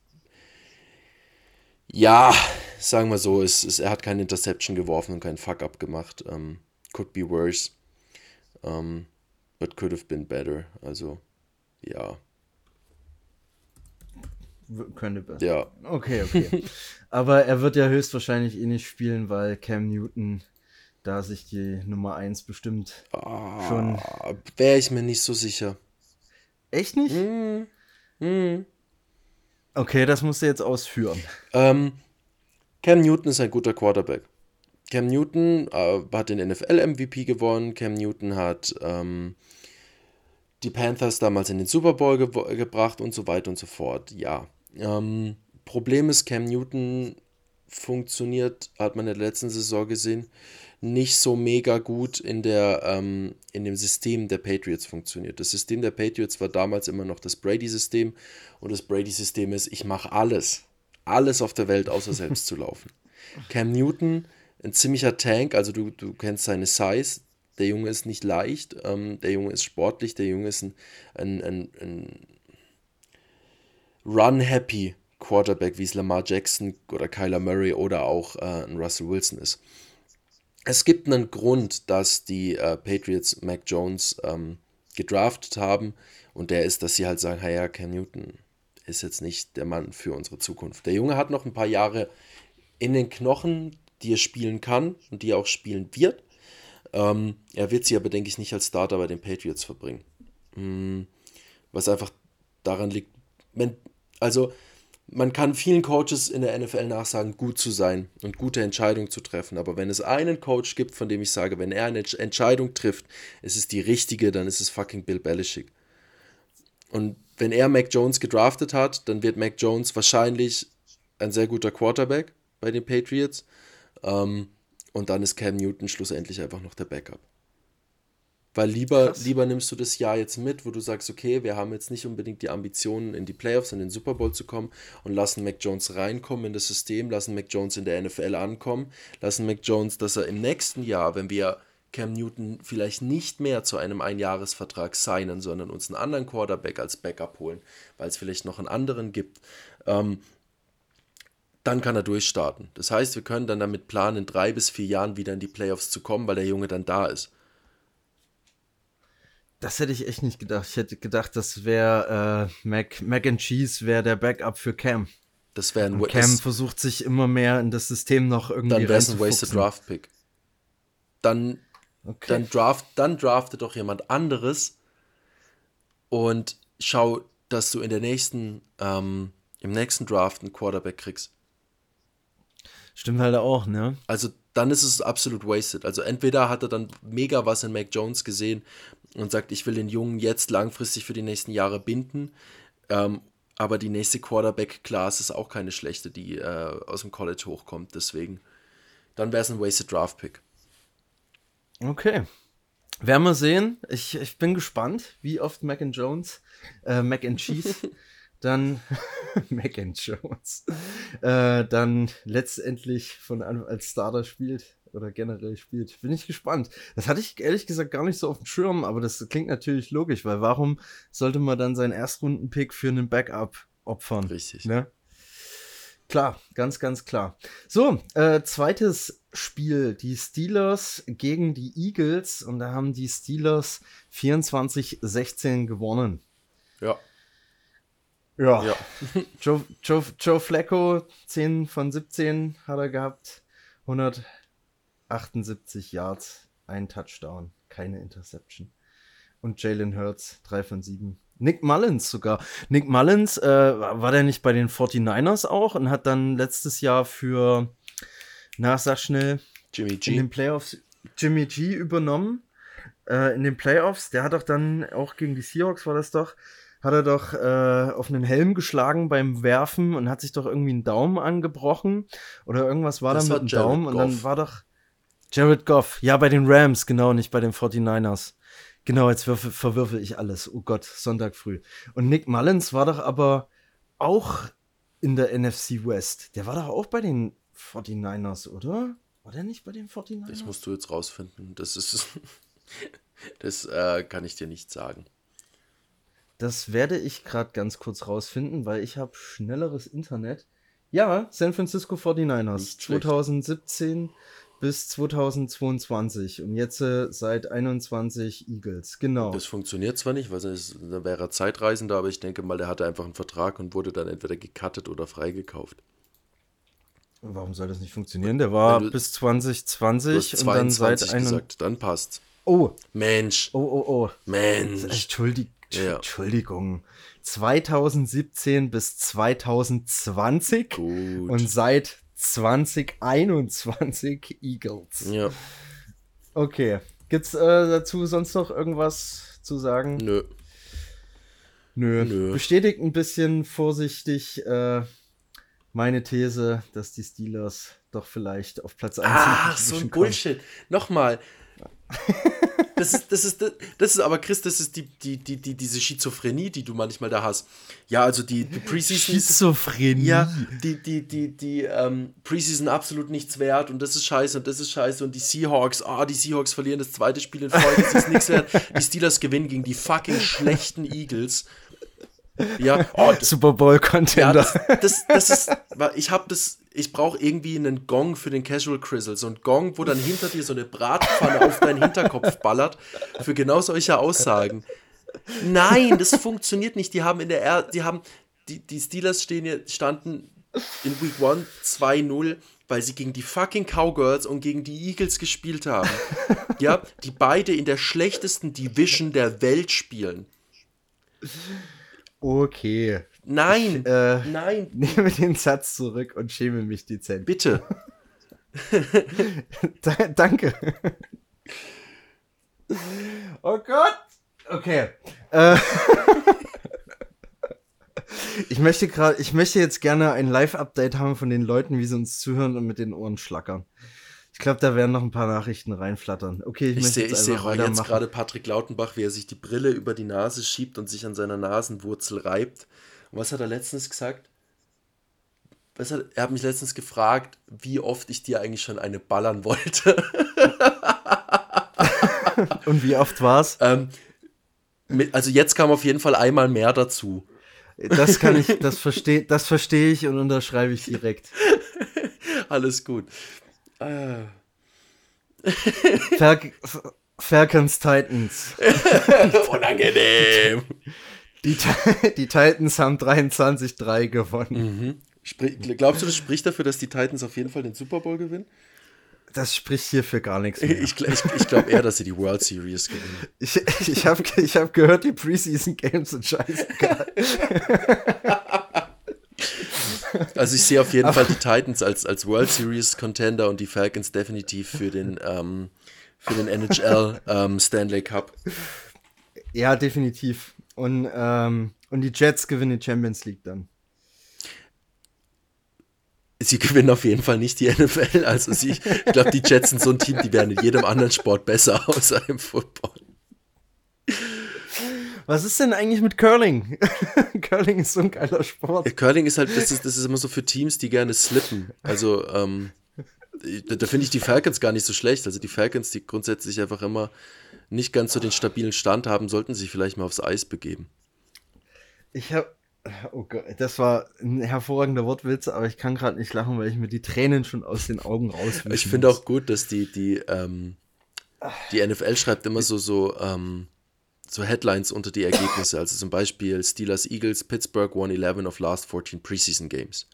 Ja, sagen wir so, es, es, er hat keine Interception geworfen und keinen Fuck-up gemacht. Ähm, could be worse. Ähm, but could have been better. Also, ja. Könnte besser. Ja, Okay, okay. Aber er wird ja höchstwahrscheinlich eh nicht spielen, weil Cam Newton da sich die Nummer 1 bestimmt schon. Wäre ich mir nicht so sicher. Echt nicht? Hm. Okay, das musst du jetzt ausführen. Ähm, Cam Newton ist ein guter Quarterback. Cam Newton äh, hat den NFL-MVP gewonnen. Cam Newton hat ähm, die Panthers damals in den Super Bowl ge gebracht und so weiter und so fort. Ja. Ähm, Problem ist, Cam Newton funktioniert, hat man in der letzten Saison gesehen, nicht so mega gut in, der, ähm, in dem System der Patriots funktioniert. Das System der Patriots war damals immer noch das Brady-System und das Brady-System ist, ich mache alles, alles auf der Welt, außer selbst zu laufen. Cam Newton, ein ziemlicher Tank, also du, du kennst seine Size, der Junge ist nicht leicht, ähm, der Junge ist sportlich, der Junge ist ein, ein, ein, ein Run-Happy Quarterback, wie es Lamar Jackson oder Kyler Murray oder auch äh, ein Russell Wilson ist. Es gibt einen Grund, dass die äh, Patriots Mac Jones ähm, gedraftet haben und der ist, dass sie halt sagen, hey, ja, Cam Newton ist jetzt nicht der Mann für unsere Zukunft. Der Junge hat noch ein paar Jahre in den Knochen, die er spielen kann und die er auch spielen wird. Ähm, er wird sie aber, denke ich, nicht als Starter bei den Patriots verbringen. Mm, was einfach daran liegt, wenn, also man kann vielen Coaches in der NFL nachsagen, gut zu sein und gute Entscheidungen zu treffen. Aber wenn es einen Coach gibt, von dem ich sage, wenn er eine Entscheidung trifft, ist es die richtige, dann ist es fucking Bill Belichick. Und wenn er Mac Jones gedraftet hat, dann wird Mac Jones wahrscheinlich ein sehr guter Quarterback bei den Patriots. Ähm, und dann ist Cam Newton schlussendlich einfach noch der Backup. Weil lieber, lieber nimmst du das Jahr jetzt mit, wo du sagst, okay, wir haben jetzt nicht unbedingt die Ambitionen, in die Playoffs, in den Super Bowl zu kommen und lassen Mac Jones reinkommen in das System, lassen Mac Jones in der NFL ankommen, lassen Mac Jones, dass er im nächsten Jahr, wenn wir Cam Newton vielleicht nicht mehr zu einem Einjahresvertrag signen, sondern uns einen anderen Quarterback als Backup holen, weil es vielleicht noch einen anderen gibt, ähm, dann kann er durchstarten. Das heißt, wir können dann damit planen, in drei bis vier Jahren wieder in die Playoffs zu kommen, weil der Junge dann da ist. Das hätte ich echt nicht gedacht. Ich hätte gedacht, das wäre äh, Mac, Mac and Cheese wäre der Backup für Cam. Das wäre ein Und Cam versucht sich immer mehr in das System noch irgendwie dann wäre es ein Wasted. Draft Pick. Dann, Okay. dann, draft, dann drafte doch jemand anderes und schau, dass du in der nächsten, ähm, im nächsten Draft einen Quarterback kriegst. Stimmt halt auch, ne? Also dann ist es absolut wasted. Also entweder hat er dann mega was in Mac Jones gesehen und sagt, ich will den Jungen jetzt langfristig für die nächsten Jahre binden. Ähm, aber die nächste Quarterback-Class ist auch keine schlechte, die äh, aus dem College hochkommt. Deswegen, dann wäre es ein wasted Draft Pick. Okay. Werden wir sehen. Ich, ich bin gespannt, wie oft Mac and Jones, äh, Mac and Cheese, dann Mac and Jones, äh, dann letztendlich von als Starter spielt oder generell spielt. Bin ich gespannt. Das hatte ich ehrlich gesagt gar nicht so auf dem Schirm, aber das klingt natürlich logisch, weil warum sollte man dann seinen Erstrunden-Pick für einen Backup opfern? Richtig. Ne? Klar, ganz, ganz klar. So, äh, zweites Spiel, die Steelers gegen die Eagles und da haben die Steelers 24-16 gewonnen. Ja. Ja. ja. Joe, Joe, Joe Flacco, 10 von 17 hat er gehabt. 178 Yards, ein Touchdown, keine Interception. Und Jalen Hurts, 3 von 7. Nick Mullins sogar. Nick Mullins, äh, war der nicht bei den 49ers auch und hat dann letztes Jahr für, na, sag schnell, Jimmy G. in den Playoffs Jimmy G übernommen. Äh, in den Playoffs, der hat doch dann auch gegen die Seahawks, war das doch, hat er doch äh, auf einen Helm geschlagen beim Werfen und hat sich doch irgendwie einen Daumen angebrochen oder irgendwas war das da mit dem Daumen Goff. und dann war doch Jared Goff, ja, bei den Rams, genau, nicht bei den 49ers. Genau, jetzt würfel, verwürfel ich alles. Oh Gott, Sonntag früh. Und Nick Mullins war doch aber auch in der NFC West. Der war doch auch bei den 49ers, oder? War der nicht bei den 49ers? Das musst du jetzt rausfinden. Das ist. das äh, kann ich dir nicht sagen. Das werde ich gerade ganz kurz rausfinden, weil ich habe schnelleres Internet. Ja, San Francisco 49ers. Nicht schlecht. 2017 bis 2022 und jetzt äh, seit 21 Eagles. Genau. Das funktioniert zwar nicht, weil es, dann wäre er Zeitreisender, aber ich denke mal, der hatte einfach einen Vertrag und wurde dann entweder gecuttet oder freigekauft. Warum soll das nicht funktionieren? Der war du- bis Du 2020 hast und dann seit 22 einem. gesagt, dann passt's. Oh, Mensch, oh, oh, oh. Mensch. Entschuldig Ja. Entschuldigung. 2017 bis 2020 Gut. und seit 2021 Eagles. ja, Okay. Gibt's äh, dazu sonst noch irgendwas zu sagen? nö. Nö. Nö. Bestätigt ein bisschen vorsichtig äh, meine These, dass die Steelers doch vielleicht auf Platz 1 Ach, so ein Bullshit. Nochmal. Das ist, das ist, das ist aber, Chris, das ist die, die, die, die, diese Schizophrenie, die du manchmal da hast. Ja, also die, die Preseason. Schizophrenie. Ja, die, die, die, die ähm, Preseason absolut nichts wert und das ist scheiße und das ist scheiße und die Seahawks, ah, die Seahawks verlieren das zweite Spiel in Folge, das ist nichts wert. Die Steelers gewinnen gegen die fucking schlechten Eagles. Ja, oh, Super Bowl ja, Contender. das, das, das ist, ich habe das, ich brauche irgendwie einen Gong für den Casual Crizzle. So ein Gong, wo dann hinter dir so eine Bratpfanne auf deinen Hinterkopf ballert, für genau solche Aussagen. Nein, das funktioniert nicht. Die haben in der, er die haben, die, die Steelers stehen, standen in Week 1 2-0, weil sie gegen die fucking Cowgirls und gegen die Eagles gespielt haben. Ja, die beide in der schlechtesten Division der Welt spielen. Okay. Nein, Äh, nein, nehme den Satz zurück und schäme mich dezent. bitte. Da, danke. Oh Gott. Okay. Äh, ich möchte gerade, ich möchte jetzt gerne ein Live-Update haben von den Leuten, wie sie uns zuhören und mit den Ohren schlackern. Ich glaube, da werden noch ein paar Nachrichten reinflattern. Okay, ich, Ich möchte sehe jetzt ich seh jetzt gerade Patrick Lautenbach, wie er sich die Brille über die Nase schiebt und sich an seiner Nasenwurzel reibt. Und was hat er letztens gesagt? Hat, er hat mich letztens gefragt, wie oft ich dir eigentlich schon eine ballern wollte. Und wie oft war's? ähm, mit, also jetzt kam auf jeden Fall einmal mehr dazu. Das kann ich, das verstehe, das verstehe ich und unterschreibe ich direkt. Alles gut. Äh, Fal Falcons Titans. unangenehm. Die, die Titans haben 23-3 gewonnen. Mhm. Glaubst du, das spricht dafür, dass die Titans auf jeden Fall den Super Bowl gewinnen? Das spricht hier für gar nichts mehr. Ich, ich, ich glaube eher, dass sie die World Series gewinnen. Ich, ich habe ich hab gehört, die Preseason Games sind scheißegal. Also ich sehe auf jeden Fall die Titans als, als World Series Contender und die Falcons definitiv für den, ähm, für den NHL ähm, Stanley Cup. Ja, definitiv. Und, ähm, und die Jets gewinnen die Champions League dann. sie gewinnen auf jeden Fall nicht die NFL. Also sie, ich glaube, die Jets sind so ein Team, die wären in jedem anderen Sport besser außer im Football. Was ist denn eigentlich mit Curling? Curling ist so ein geiler Sport. Curling ist halt, das ist, das ist immer so für Teams, die gerne slippen. Also, ähm, da, da finde ich die Falcons gar nicht so schlecht. Also die Falcons, die grundsätzlich einfach immer nicht ganz so den stabilen Stand haben, sollten sich vielleicht mal aufs Eis begeben. Ich habe Oh Gott, das war ein hervorragender Wortwitz, aber ich kann gerade nicht lachen, weil ich mir die Tränen schon aus den Augen raus. Ich finde auch gut, dass die, die, ähm, die NFL schreibt immer so, so, ähm, so Headlines unter die Ergebnisse. Also zum Beispiel Steelers Eagles, Pittsburgh won 11 of last 14 Preseason Games.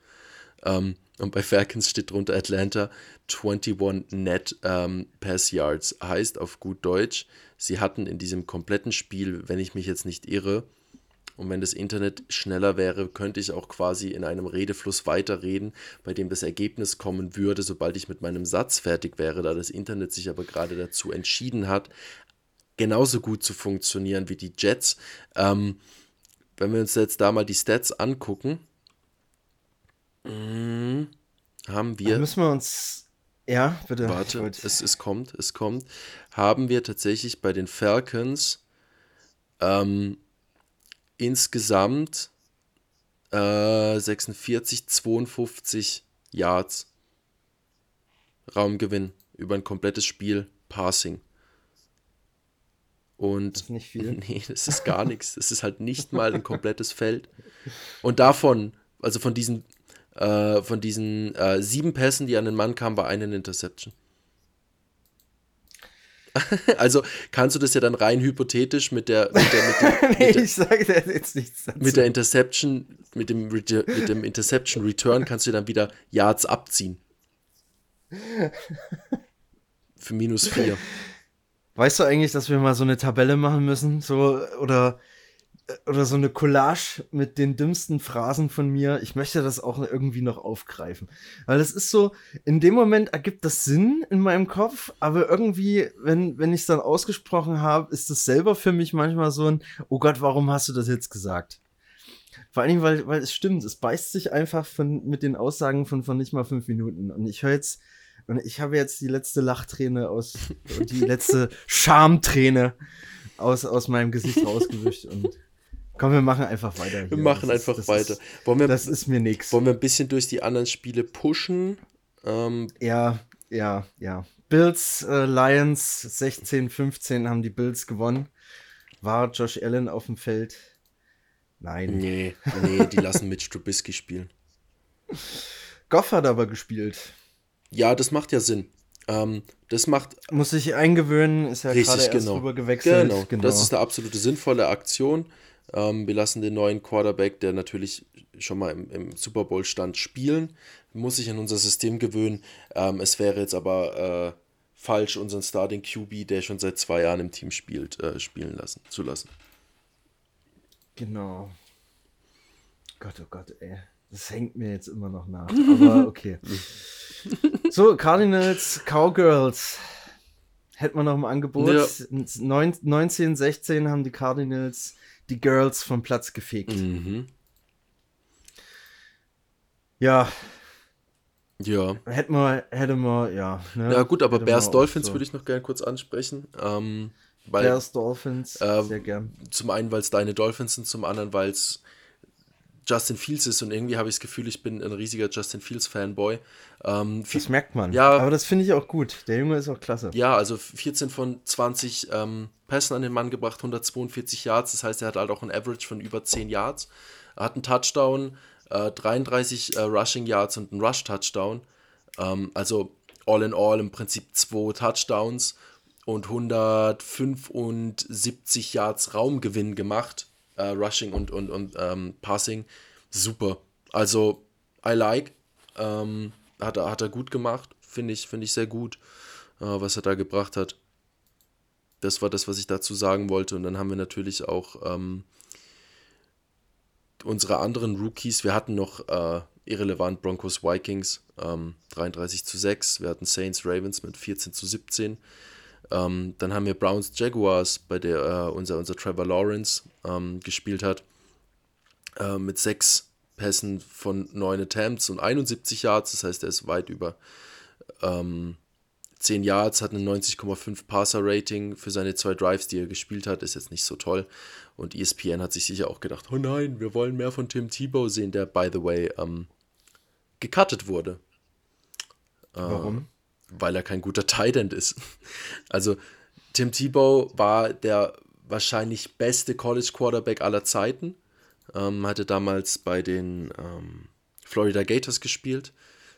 Ähm, und bei Falcons steht drunter Atlanta 21 Net ähm, Pass Yards. Heißt auf gut Deutsch, sie hatten in diesem kompletten Spiel, wenn ich mich jetzt nicht irre, und wenn das Internet schneller wäre, könnte ich auch quasi in einem Redefluss weiterreden, bei dem das Ergebnis kommen würde, sobald ich mit meinem Satz fertig wäre, da das Internet sich aber gerade dazu entschieden hat, genauso gut zu funktionieren wie die Jets. Ähm, wenn wir uns jetzt da mal die Stats angucken, mh, haben wir. Da müssen wir uns. Ja, bitte. Warte, es, es kommt, es kommt. Haben wir tatsächlich bei den Falcons ähm, insgesamt äh, 46, 52 Yards Raumgewinn über ein komplettes Spiel Passing. Und das ist nicht viel. Nee, das ist gar nichts. Das ist halt nicht mal ein komplettes Feld. Und davon, also von diesen, äh, von diesen äh, sieben Pässen, die an den Mann kamen, war eine Interception. Also kannst du das ja dann rein hypothetisch mit der, mit der, mit der, nee, mit der, ich sage jetzt nichts dazu. Mit der Interception, mit dem, mit dem Interception Return kannst du dann wieder Yards abziehen. Für minus vier. Weißt du eigentlich, dass wir mal so eine Tabelle machen müssen? So, oder oder so eine Collage mit den dümmsten Phrasen von mir. Ich möchte das auch irgendwie noch aufgreifen. Weil es ist so, in dem Moment ergibt das Sinn in meinem Kopf, aber irgendwie, wenn, wenn ich es dann ausgesprochen habe, ist das selber für mich manchmal so ein, oh Gott, warum hast du das jetzt gesagt? Vor allem, weil, weil es stimmt, es beißt sich einfach von, mit den Aussagen von, von nicht mal fünf Minuten. Und ich höre jetzt, und ich habe jetzt die letzte Lachträne aus, die letzte Schamträne aus, aus meinem Gesicht rausgewischt und Komm, wir machen einfach weiter. Hier. Wir machen das einfach ist, weiter. Ist, wollen wir, das ist mir nichts. Wollen wir ein bisschen durch die anderen Spiele pushen? Ähm, ja, ja, ja. Bills, äh, Lions 16, 15 haben die Bills gewonnen. War Josh Allen auf dem Feld? Nein. Nee, nee, die lassen Mitch Trubisky spielen. Goff hat aber gespielt. Ja, das macht ja Sinn. Ähm, das macht. Muss sich eingewöhnen, ist ja gerade erst genau. rüber gewechselt. Genau. genau, das ist eine absolute sinnvolle Aktion. Ähm, wir lassen den neuen Quarterback, der natürlich schon mal im, im Super Bowl stand, spielen. Muss sich an unser System gewöhnen. Ähm, es wäre jetzt aber äh, falsch, unseren Starting QB, der schon seit zwei Jahren im Team spielt, äh, spielen lassen, zu lassen. Genau. Gott, oh Gott, ey. Das hängt mir jetzt immer noch nach. Aber okay. so, Cardinals, Cowgirls. Hätten wir noch im Angebot. Ja. 19, 16 haben die Cardinals die Girls vom Platz gefegt. Mhm. Ja. Ja. Hätten wir, hätte man, ja. Ne? Ja, gut, aber hätte Bears Dolphins so. würde ich noch gerne kurz ansprechen. Ähm, weil, Bears Dolphins, äh, sehr gern. Zum einen, weil es deine Dolphins sind, zum anderen, weil es Justin Fields ist und irgendwie habe ich das Gefühl, ich bin ein riesiger Justin Fields Fanboy. Ähm, das merkt man. Ja, aber das finde ich auch gut. Der Junge ist auch klasse. Ja, also 14 von 20 ähm, Pässen an den Mann gebracht, 142 Yards. Das heißt, er hat halt auch ein Average von über 10 Yards. Er hat einen Touchdown, äh, 33 äh, Rushing Yards und einen Rush Touchdown. Ähm, also all in all im Prinzip zwei Touchdowns und 175 Yards Raumgewinn gemacht äh, Rushing und, und, und ähm, Passing. Super. Also, I like. Ähm, hat, er, hat er gut gemacht. Finde ich, find ich sehr gut, äh, was er da gebracht hat. Das war das, was ich dazu sagen wollte. Und dann haben wir natürlich auch ähm, unsere anderen Rookies. Wir hatten noch äh, irrelevant Broncos Vikings 33 ähm, zu 6. Wir hatten Saints Ravens mit 14 zu 17. Ähm, dann haben wir Browns Jaguars, bei der äh, unser, unser Trevor Lawrence ähm, gespielt hat, äh, mit sechs Pässen von 9 Attempts und 71 Yards. Das heißt, er ist weit über ähm, 10 Yards, hat ein 90,5 Passer-Rating für seine zwei Drives, die er gespielt hat. Ist jetzt nicht so toll. Und ESPN hat sich sicher auch gedacht, oh nein, wir wollen mehr von Tim Tebow sehen, der, by the way, ähm, gecuttet wurde. Warum? Weil er kein guter Tight End ist. Also Tim Tebow war der wahrscheinlich beste College Quarterback aller Zeiten. Ähm, hatte damals bei den ähm, Florida Gators gespielt,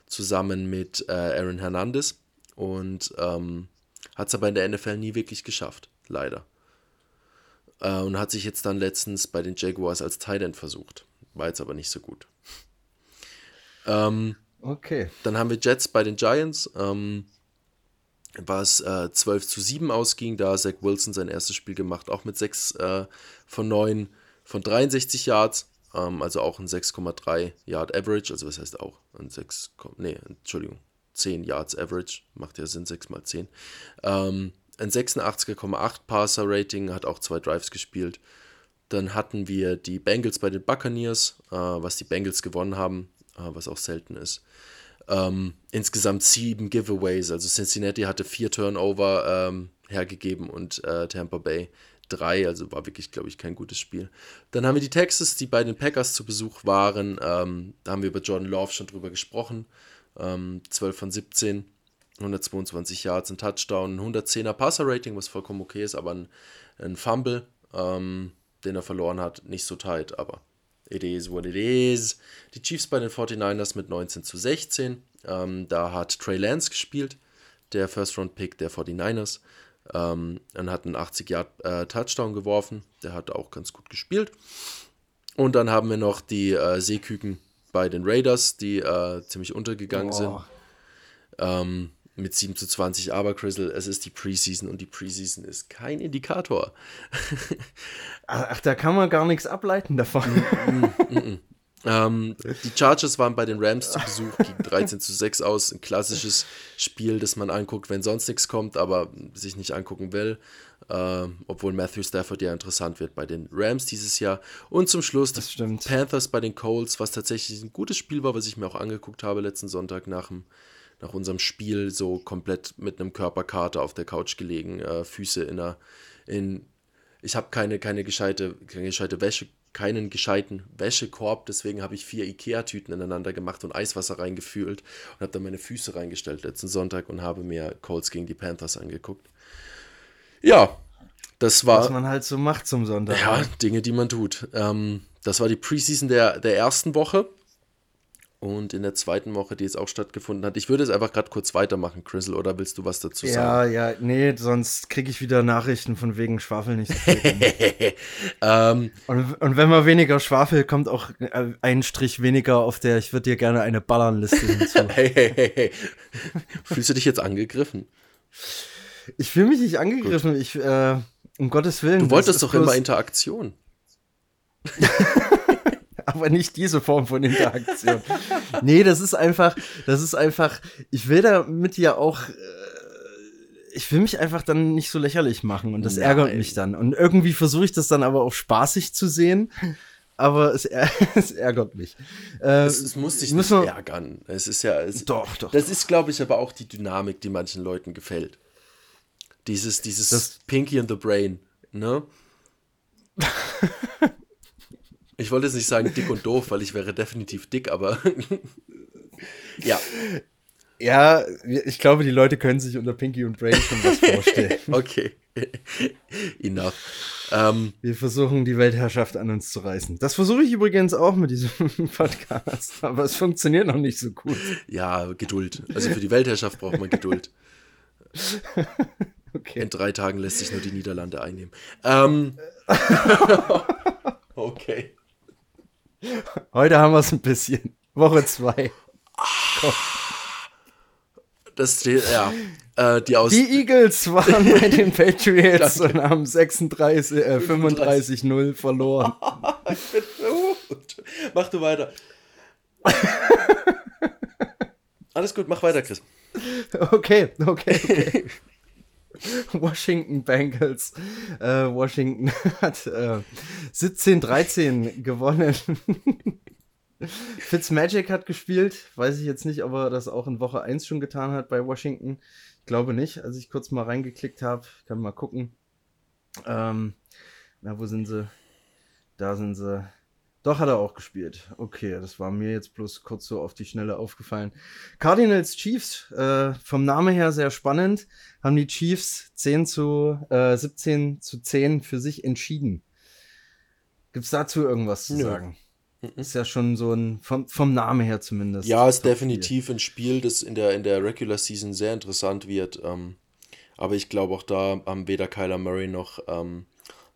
zusammen mit äh, Aaron Hernandez und ähm, hat es aber in der NFL nie wirklich geschafft, leider. Äh, und hat sich jetzt dann letztens bei den Jaguars als Tight End versucht. War jetzt aber nicht so gut. Ähm, Okay. dann haben wir Jets bei den Giants, ähm, was äh, 12 zu 7 ausging. Da Zach Wilson sein erstes Spiel gemacht, auch mit 6 äh, von 9 von 63 Yards, ähm, also auch ein 6,3 Yard Average. Also, was heißt auch? Ein 6, nee, Entschuldigung, 10 Yards Average, macht ja Sinn, 6 mal 10. Ähm, ein 86,8 Passer Rating, hat auch zwei Drives gespielt. Dann hatten wir die Bengals bei den Buccaneers, äh, was die Bengals gewonnen haben, was auch selten ist. Ähm, insgesamt sieben Giveaways. Also Cincinnati hatte vier Turnover ähm, hergegeben und äh, Tampa Bay drei. Also war wirklich, glaube ich, kein gutes Spiel. Dann haben wir die Texas, die bei den Packers zu Besuch waren. Ähm, da haben wir über Jordan Love schon drüber gesprochen. Ähm, 12 von 17, 122 Yards, ein Touchdown, ein 110er Passer-Rating, was vollkommen okay ist, aber ein, ein Fumble, ähm, den er verloren hat, nicht so tight, aber It is what it is. Die Chiefs bei den 49ers mit 19 zu 16. Ähm, da hat Trey Lance gespielt, der First-Round-Pick der 49ers. Ähm, und hat einen 80-Yard-Touchdown geworfen. Der hat auch ganz gut gespielt. Und dann haben wir noch die äh, Seeküken bei den Raiders, die äh, ziemlich untergegangen sind. Boah. Ähm, mit 7 zu 20. Aber Crystal, es ist die Preseason und die Preseason ist kein Indikator. Ach, da kann man gar nichts ableiten davon. Ähm, die Chargers waren bei den Rams zu Besuch, gegen 13 zu 6 aus. Ein klassisches Spiel, das man anguckt, wenn sonst nichts kommt, aber sich nicht angucken will. Ähm, obwohl Matthew Stafford ja interessant wird bei den Rams dieses Jahr. Und zum Schluss die Das stimmt. Panthers bei den Colts, was tatsächlich ein gutes Spiel war, was ich mir auch angeguckt habe letzten Sonntag nach, dem, nach unserem Spiel, so komplett mit einem Körperkater auf der Couch gelegen, äh, Füße in einer, in, ich habe keine, keine gescheite, keine gescheite Wäsche, keinen gescheiten Wäschekorb, deswegen habe ich vier Ikea-Tüten ineinander gemacht und Eiswasser reingefühlt und habe dann meine Füße reingestellt letzten Sonntag und habe mir Colts gegen die Panthers angeguckt. Ja, das war. Was man halt so macht zum Sonntag. Ja, Dinge, die man tut. Ähm, das war die Preseason der, der ersten Woche. Und in der zweiten Woche, die jetzt auch stattgefunden hat. Ich würde es einfach gerade kurz weitermachen, Crystal, oder willst du was dazu Ja, sagen? ja, nee, sonst kriege ich wieder Nachrichten von wegen Schwafel nicht. so hin. ähm, und, und wenn man weniger Schwafel, kommt auch äh, ein Strich weniger auf der Ich würde dir gerne eine Ballernliste hinzu. hey, hey, hey, hey. Fühlst du dich jetzt angegriffen? Ich fühle mich nicht angegriffen. Ich, äh, um Gottes Willen. Du wolltest doch bloß- immer Interaktion. aber nicht diese Form von Interaktion. nee, das ist einfach, das ist einfach, ich will damit ja auch, äh, ich will mich einfach dann nicht so lächerlich machen und das ärgert Nein. mich dann. Und irgendwie versuche ich das dann aber auch spaßig zu sehen, aber es, es ärgert mich. Äh, Es, es muss dich nicht ärgern. Es ist ja. Es, Doch, doch. Das ist, glaube ich, aber auch die Dynamik, die manchen Leuten gefällt. Dieses, dieses Das- Pinky in the Brain, ne? Ich wollte jetzt nicht sagen dick und doof, weil ich wäre definitiv dick, aber ja, Ja, ich glaube, die Leute können sich unter Pinky und Brain schon was vorstellen. okay. Enough. Ähm, Wir versuchen, die Weltherrschaft an uns zu reißen. Das versuche ich übrigens auch mit diesem Podcast, aber es funktioniert noch nicht so gut. ja, Geduld. Also für die Weltherrschaft braucht man Geduld. Okay. In drei Tagen lässt sich nur die Niederlande einnehmen. Ähm, okay. Heute haben wir es ein bisschen. Woche zwei. Das steht, ja. Äh, die aus. Die Eagles waren bei den Patriots und haben 36, äh, 35-0 verloren. mach du weiter. Alles gut, mach weiter, Chris. Okay, okay, okay. Washington Bengals. Äh, Washington hat äh, 17-13 gewonnen. Fitzmagic hat gespielt. Weiß ich jetzt nicht, ob er das auch in Woche 1 schon getan hat bei Washington. Ich glaube nicht, als ich kurz mal reingeklickt habe. Kann mal gucken. Ähm, na, wo sind sie? Da sind sie. Doch, hat er auch gespielt. Okay, das war mir jetzt bloß kurz so auf die Schnelle aufgefallen. Cardinals Chiefs, äh, vom Namen her sehr spannend, haben die Chiefs 10 zu äh, 17 zu 10 für sich entschieden. Gibt es dazu irgendwas zu Nö. sagen? Ist ja schon so ein, vom, vom Namen her zumindest. Ja, ist definitiv ein Spiel, das in der, in der Regular Season sehr interessant wird. Ähm, aber ich glaube, auch da haben weder Kyler Murray noch ähm,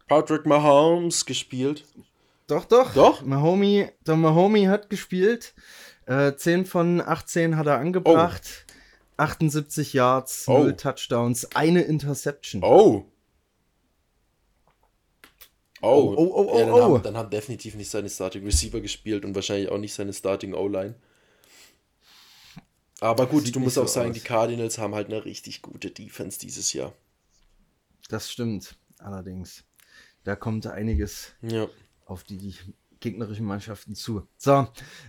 Patrick Mahomes gespielt. Doch, doch. Doch? Mahomey, der Mahomey hat gespielt. Äh, 10 von 18 hat er angebracht. Oh. 78 Yards, oh. 0 Touchdowns, eine Interception. Oh. Oh, oh, oh, oh, ja, dann, oh. Haben, dann haben definitiv nicht seine Starting Receiver gespielt und wahrscheinlich auch nicht seine Starting O-Line. Aber gut, du musst auch so sagen, aus. die Cardinals haben halt eine richtig gute Defense dieses Jahr. Das stimmt, allerdings. Da kommt einiges ja. Auf die gegnerischen Mannschaften zu. So,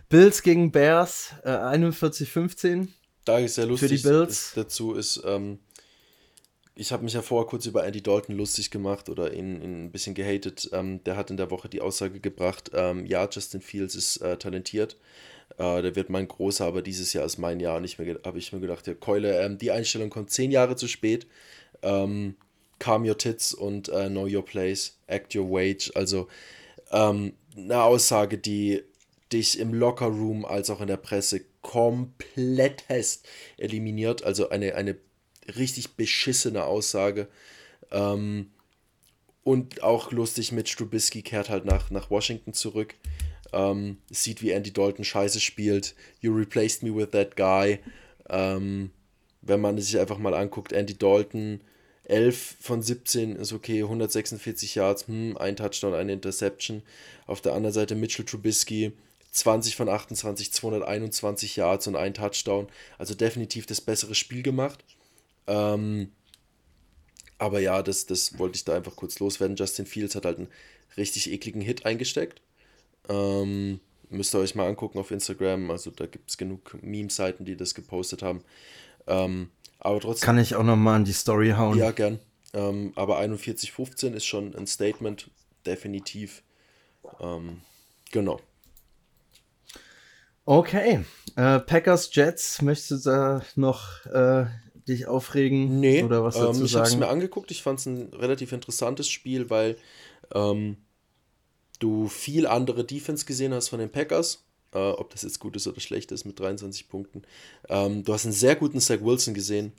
Bills gegen Bears, äh, 41-15. Da ist sehr lustig. Für die Bills. Ist, dazu ist, ähm, ich habe mich ja vorher kurz über Andy Dalton lustig gemacht oder ihn, ihn ein bisschen gehatet. Ähm, der hat in der Woche die Aussage gebracht, ähm, ja, Justin Fields ist äh, talentiert. Äh, der wird mein großer, aber dieses Jahr ist mein Jahr. Und ich habe ich mir gedacht, ja, Keule, ähm, die Einstellung kommt zehn Jahre zu spät. Ähm, calm your tits und äh, know your place, act your wage. Also ähm, eine Aussage, die dich im Lockerroom als auch in der Presse komplett eliminiert. Also eine, eine richtig beschissene Aussage. Ähm, und auch lustig mit Strubisky kehrt halt nach, nach Washington zurück. Ähm, sieht, wie Andy Dalton scheiße spielt. You replaced me with that guy. Ähm, wenn man sich einfach mal anguckt, Andy Dalton, 11 von 17 ist okay, 146 Yards, hm, ein Touchdown, eine Interception. Auf der anderen Seite Mitchell Trubisky, 20 von 28, 221 Yards und ein Touchdown. Also definitiv das bessere Spiel gemacht. Ähm, aber ja, das, das wollte ich da einfach kurz loswerden. Justin Fields hat halt einen richtig ekligen Hit eingesteckt. Ähm, müsst ihr euch mal angucken auf Instagram. Also da gibt es genug Meme-Seiten, die das gepostet haben. Ähm, aber trotzdem. Kann ich auch nochmal an die Story hauen? Ja, gern. Ähm, aber 41-15 ist schon ein Statement, definitiv. Ähm, genau. Okay. Äh, Packers Jets, möchtest du da noch äh, dich aufregen? Nee, oder was dazu ähm, ich habe es mir angeguckt. Ich fand es ein relativ interessantes Spiel, weil ähm, du viel andere Defense gesehen hast von den Packers. Äh, ob das jetzt gut ist oder schlecht ist mit 23 Punkten. Ähm, du hast einen sehr guten Zach Wilson gesehen,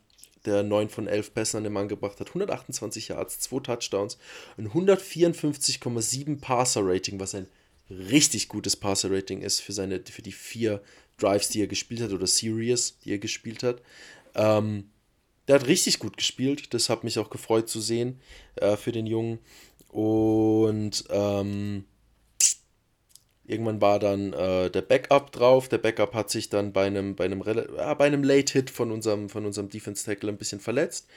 der 9 von 11 Pässen an den Mann gebracht hat. 128 Yards, 2 Touchdowns, ein 154,7 Passer-Rating, was ein richtig gutes Passer-Rating ist für, seine, für die vier Drives, die er gespielt hat oder Series, die er gespielt hat. Ähm, der hat richtig gut gespielt. Das hat mich auch gefreut zu sehen äh, für den Jungen. Und ähm, irgendwann war dann äh, der Backup drauf. Der Backup hat sich dann bei einem, bei einem, äh, bei einem Late-Hit von unserem, von unserem Defense-Tackle ein bisschen verletzt.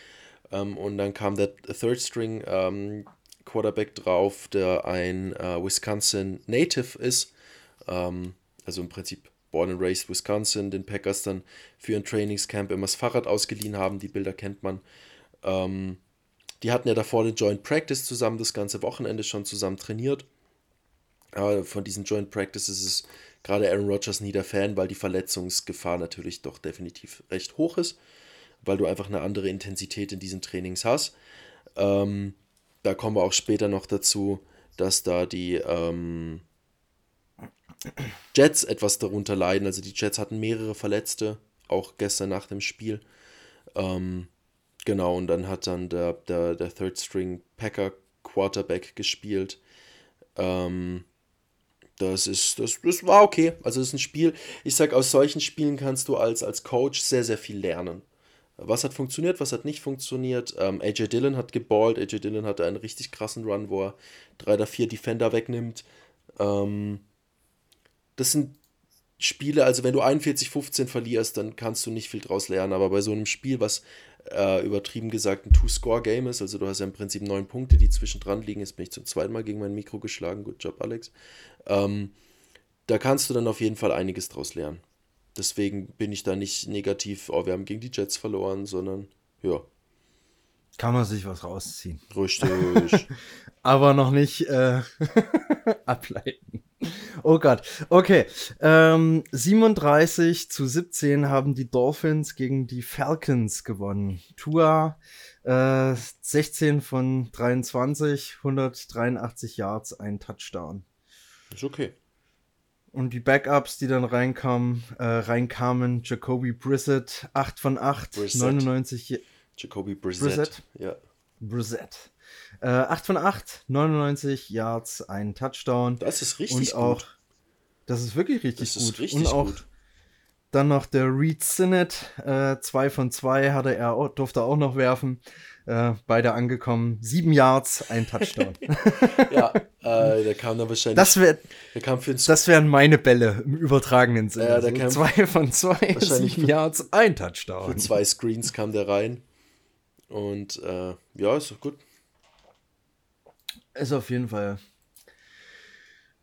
Ähm, und dann kam der Third String ähm, Quarterback drauf, der ein äh, Wisconsin Native ist. Ähm, also im Prinzip born and raised Wisconsin, den Packers dann für ein Trainingscamp immer das Fahrrad ausgeliehen haben. Die Bilder kennt man. Ähm, die hatten ja davor eine Joint Practice zusammen, das ganze Wochenende schon zusammen trainiert. Aber von diesen Joint Practices ist gerade Aaron Rodgers nie der Fan, weil die Verletzungsgefahr natürlich doch definitiv recht hoch ist, weil du einfach eine andere Intensität in diesen Trainings hast. Ähm, da kommen wir auch später noch dazu, dass da die ähm, Jets etwas darunter leiden. Also die Jets hatten mehrere Verletzte, auch gestern nach dem Spiel. Ähm, genau, und dann hat dann der, der, der Third String Packer Quarterback gespielt. Ähm, das ist, das, das war okay. Also es ist ein Spiel, ich sag, aus solchen Spielen kannst du als, als Coach sehr, sehr viel lernen. Was hat funktioniert, was hat nicht funktioniert. Ähm, AJ Dillon hat geballt. AJ Dillon hatte einen richtig krassen Run, wo er drei oder vier Defender wegnimmt. Ähm, das sind Spiele, also wenn du 41-15 verlierst, dann kannst du nicht viel draus lernen. Aber bei so einem Spiel, was äh, übertrieben gesagt ein Two-Score-Game ist, also du hast ja im Prinzip neun Punkte, die zwischendran liegen, jetzt bin ich zum zweiten Mal gegen mein Mikro geschlagen, gut Job, Alex. Ähm, da kannst du dann auf jeden Fall einiges draus lernen. Deswegen bin ich da nicht negativ, oh, wir haben gegen die Jets verloren, sondern ja. Kann man sich was rausziehen. Richtig. Aber noch nicht äh, ableiten. Oh Gott. Okay. Ähm, 37 zu 17 haben die Dolphins gegen die Falcons gewonnen. Tua äh, 16 von 23, 183 Yards, ein Touchdown. Ist okay. Und die Backups, die dann reinkamen, äh, reinkamen, Jacoby Brissett, 8 von 8, Brissett. 99 Jacoby Brissett. Brissett? Ja. Brissett. Äh, 8 von 8, 99 Yards, ein Touchdown. Das ist richtig und auch, gut. Das ist wirklich richtig Das ist gut. richtig und auch gut. dann noch der Reed Sinnett, 2 von 2 hatte er, auch- durfte auch noch werfen. Äh, beide angekommen. 7 Yards, ein Touchdown. Ja, äh, der kam dann wahrscheinlich. das, wär, der kam für das wären meine Bälle im übertragenen Sinne. Ja, der so kam- zwei von zwei, Wahrscheinlich 7 für- Yards, ein Für Touchdown. zwei Screens kam der rein. Und äh, ja, ist doch gut. Ist auf jeden Fall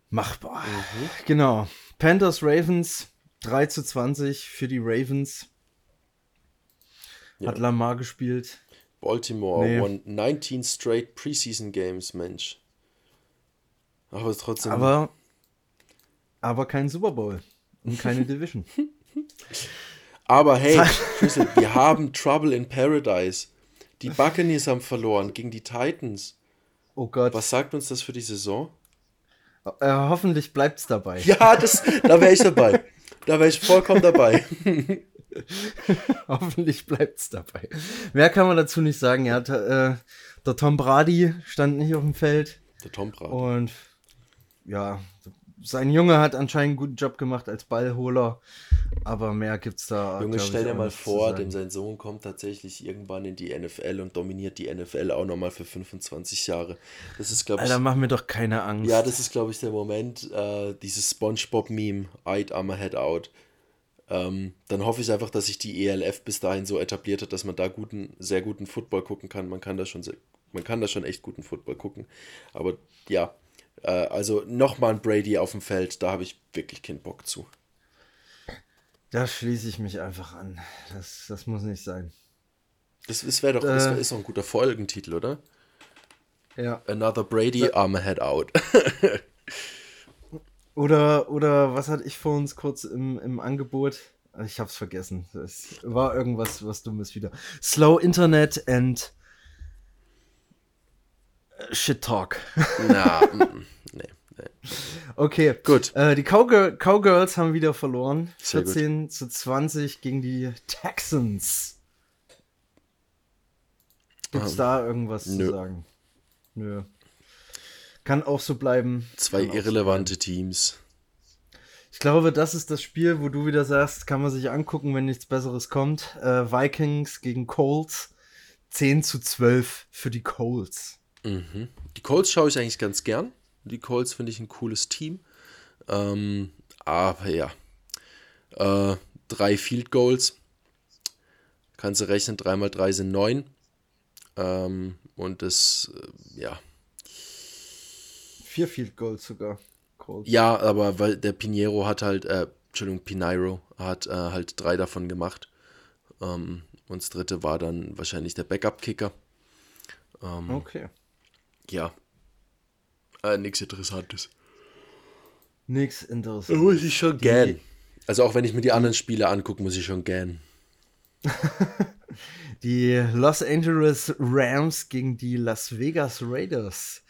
machbar. Mhm. Genau. Panthers Ravens 3 zu 20 für die Ravens. Hat Ja. Lamar gespielt. Baltimore Nee. won 19 straight Preseason Games, Mensch. Aber trotzdem. Aber, aber kein Super Bowl. Und keine Division. Aber hey, Crystal, wir haben Trouble in Paradise. Die Buccaneers haben verloren gegen die Titans. Oh Gott. Was sagt uns das für die Saison? Äh, hoffentlich bleibt's dabei. Ja, das, da wäre ich dabei. Da wäre ich vollkommen dabei. Hoffentlich bleibt's dabei. Mehr kann man dazu nicht sagen. Hat, äh, der Tom Brady stand nicht auf dem Feld. Der Tom Brady. Und ja, sein Junge hat anscheinend einen guten Job gemacht als Ballholer. Aber mehr gibt's da. Junge, stell dir mal vor, denn sein Sohn kommt tatsächlich irgendwann in die NFL und dominiert die NFL auch nochmal für 25 Jahre. Das ist, glaube ich, Alter, mach mir doch keine Angst. ja, das ist, glaube ich, der Moment, äh, dieses SpongeBob-Meme, Eyed Armor Head Out. Ähm, dann hoffe ich einfach, dass sich die ELF bis dahin so etabliert hat, dass man da guten, sehr guten Football gucken kann. Man kann da schon, sehr, man kann da schon echt guten Football gucken. Aber ja, äh, also nochmal ein Brady auf dem Feld, da habe ich wirklich keinen Bock zu. Da schließe ich mich einfach an. Das, das muss nicht sein. Das, das wäre doch, das Äh. wär, ist doch ein guter Folgentitel, oder? Ja. Another Brady, Armor Head Out. Oder, oder was hatte ich vor uns kurz im, im Angebot? Ich hab's vergessen. Es war irgendwas, was Dummes wieder. Slow Internet and äh, Shit Talk. Na, mm, nee. Okay. Gut. Äh, die Cowgirl Cowgirls haben wieder verloren. Sehr gut. 14 zu 20 gegen die Texans. Gibt's Ähm, da irgendwas nö. zu sagen? Nö. Kann auch so bleiben. Zwei Kann auch so irrelevante Teams. Ich glaube, das ist das Spiel, wo du wieder sagst, kann man sich angucken, wenn nichts Besseres kommt. Äh, Vikings gegen Colts. 10 zu 12 für die Colts. Mhm. Die Colts schaue ich eigentlich ganz gern. Die Colts finde ich ein cooles Team. Ähm, aber ja. Äh, drei Field Goals. Kannst du rechnen, 3 mal 3 sind 9. Ähm, und das, äh, ja. Vier Field Goals sogar. Colts. Ja, aber weil der Pinheiro hat halt, äh, Entschuldigung, Pinheiro hat äh, halt drei davon gemacht. Ähm, und das dritte war dann wahrscheinlich der Backup-Kicker. Ähm, Okay. Ja. Äh, nichts Interessantes. Nix interessant. Muss ich schon gern. Also auch wenn ich mir die anderen Spiele angucke, muss ich schon gern. Die Los Angeles Rams gegen die Las Vegas Raiders.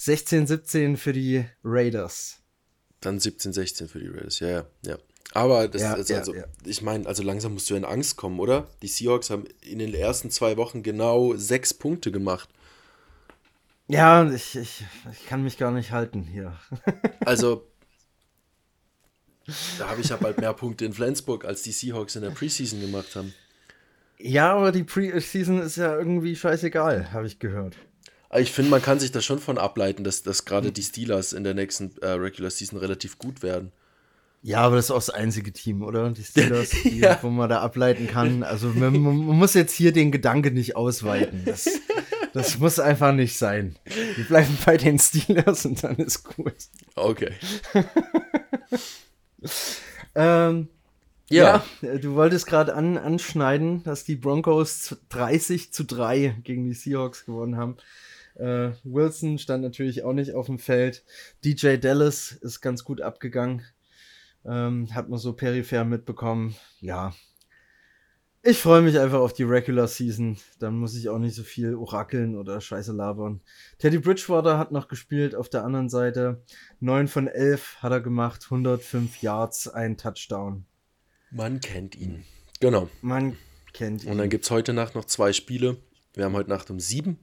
16-17 für die Raiders. Dann 17-16 für die Raiders, ja, ja, ja. Aber das Ja, ist ja, also, ja. ich meine, also langsam musst du in Angst kommen, oder? Die Seahawks haben in den ersten zwei Wochen genau sechs Punkte gemacht. Ja, ich, ich, ich kann mich gar nicht halten hier. Also, da habe ich ja bald mehr Punkte in Flensburg, als die Seahawks in der Preseason gemacht haben. Ja, aber die Preseason ist ja irgendwie scheißegal, habe ich gehört. Ich finde, man kann sich da schon von ableiten, dass, dass gerade die Steelers in der nächsten äh, Regular Season relativ gut werden. Ja, aber das ist auch das einzige Team, oder? Die Steelers, die, Ja. wo man da ableiten kann. Also man, man muss jetzt hier den Gedanke nicht ausweiten. Das, das muss einfach nicht sein. Die bleiben bei den Steelers und dann ist gut. Okay. ähm, ja. ja. du wolltest gerade an, anschneiden, dass die Broncos 30 zu 3 gegen die Seahawks gewonnen haben. Äh, Wilson stand natürlich auch nicht auf dem Feld. DJ Dallas ist ganz gut abgegangen. Ähm, hat man so peripher mitbekommen. Ja. Ich freue mich einfach auf die Regular Season. Dann muss ich auch nicht so viel orakeln oder Scheiße labern. Teddy Bridgewater hat noch gespielt auf der anderen Seite. 9 von 11 hat er gemacht. 105 Yards, ein Touchdown. Man kennt ihn. Genau. Man kennt ihn. Und dann gibt es heute Nacht noch zwei Spiele. Wir haben heute Nacht um 7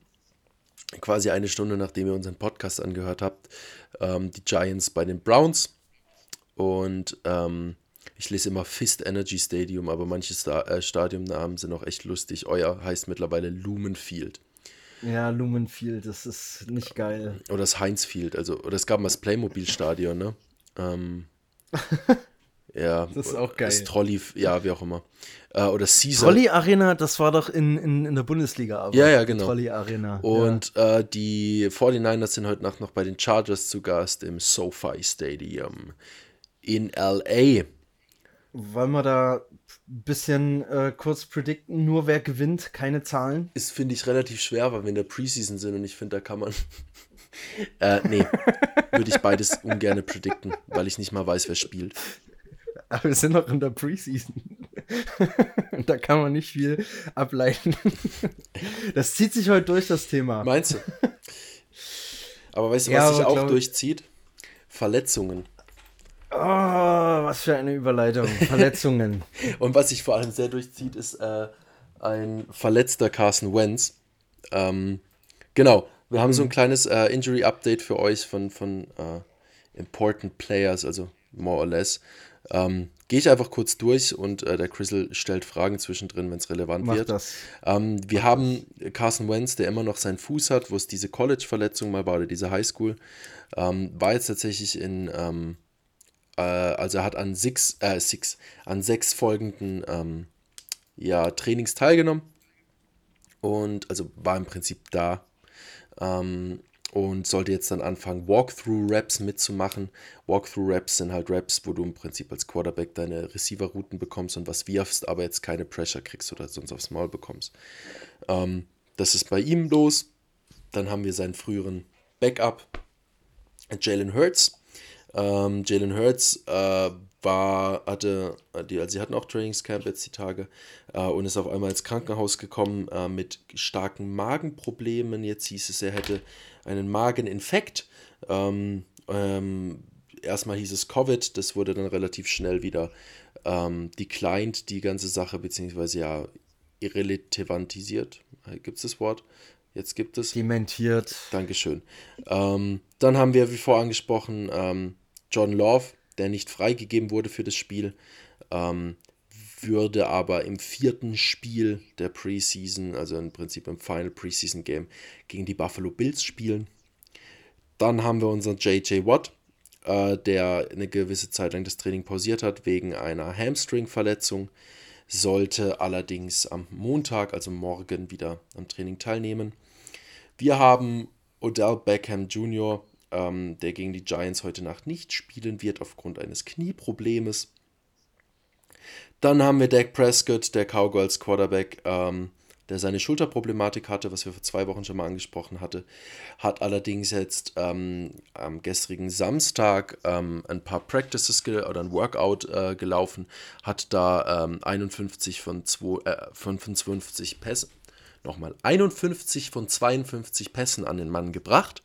quasi eine Stunde nachdem ihr unseren Podcast angehört habt, ähm, die Giants bei den Browns. Und ähm, ich lese immer Fist Energy Stadium, aber manche Sta äh, Stadionnamen sind auch echt lustig. Euer heißt mittlerweile Lumen Field. Ja, Lumen Field, das ist nicht geil. Oder das Heinz Field, also, oder es gab mal das Playmobil-Stadion, ne? Ähm, Ja, das ist auch geil. Das Trolley, ja, wie auch immer. Äh, oder Caesar. Trolley Arena, das war doch in, in, in der Bundesliga. Aber ja, ja, genau. Trolley Arena. Und ja. äh, die 49ers sind heute Nacht noch bei den Chargers zu Gast im SoFi Stadium in LA. Wollen wir da ein bisschen äh, kurz predikten, nur wer gewinnt, keine Zahlen? Ist, finde ich, relativ schwer, weil wir in der Preseason sind und ich finde, da kann man. äh, nee, würde ich beides ungern predikten, weil ich nicht mal weiß, wer spielt. Aber wir sind noch in der Preseason. da kann man nicht viel ableiten. Das zieht sich heute durch, das Thema. Meinst du? Aber weißt du, was ja, sich auch durchzieht? Verletzungen. Oh, was für eine Überleitung. Verletzungen. Und was sich vor allem sehr durchzieht, ist äh, ein verletzter Carson Wentz. Ähm, genau, wir haben mhm. so ein mhm. kleines äh, Injury-Update für euch von, von äh, Important Players, also more or less. Ähm, Gehe ich einfach kurz durch und äh, der Crystal stellt Fragen zwischendrin, wenn es relevant Mach wird. Das. Ähm, wir Mach haben das. Carson Wentz, der immer noch seinen Fuß hat, wo es diese College-Verletzung mal war oder diese Highschool. Ähm, war jetzt tatsächlich in, ähm, äh, also er hat an six, äh, six, an sechs folgenden ähm, ja, Trainings teilgenommen und also war im Prinzip da. Ähm, und sollte jetzt dann anfangen, Walkthrough-Raps mitzumachen. Walkthrough-Raps sind halt Raps, wo du im Prinzip als Quarterback deine Receiver-Routen bekommst und was wirfst, aber jetzt keine Pressure kriegst oder sonst aufs Maul bekommst. Ähm, das ist bei ihm los. Dann haben wir seinen früheren Backup, Jalen Hurts. Ähm, Jalen Hurts äh, war, hatte, die, also sie hatten auch Trainingscamp jetzt die Tage äh, und ist auf einmal ins Krankenhaus gekommen äh, mit starken Magenproblemen. Jetzt hieß es, er hätte einen Mageninfekt. Ähm, ähm, erstmal hieß es Covid, das wurde dann relativ schnell wieder ähm, declined, die ganze Sache, beziehungsweise ja irrelevantisiert. Gibt es das Wort? Jetzt gibt es. Dementiert. Dankeschön. Ähm, dann haben wir, wie vorher angesprochen, ähm, John Love, der nicht freigegeben wurde für das Spiel. Ähm, würde aber im vierten Spiel der Preseason, also im Prinzip im Final Preseason Game, gegen die Buffalo Bills spielen. Dann haben wir unseren JJ Watt, äh, der eine gewisse Zeit lang das Training pausiert hat wegen einer Hamstring-Verletzung, sollte allerdings am Montag, also morgen, wieder am Training teilnehmen. Wir haben Odell Beckham Jr., ähm, der gegen die Giants heute Nacht nicht spielen wird aufgrund eines Knieproblemes. Dann haben wir Dak Prescott, der Cowgirls Quarterback, ähm, der seine Schulterproblematik hatte, was wir vor zwei Wochen schon mal angesprochen hatte, hat allerdings jetzt ähm, am gestrigen Samstag ähm, ein paar Practices oder ein Workout äh, gelaufen, hat da 51 ähm, von, zwei, äh, 55 Pässen, nochmal 51 von 52 Pässen an den Mann gebracht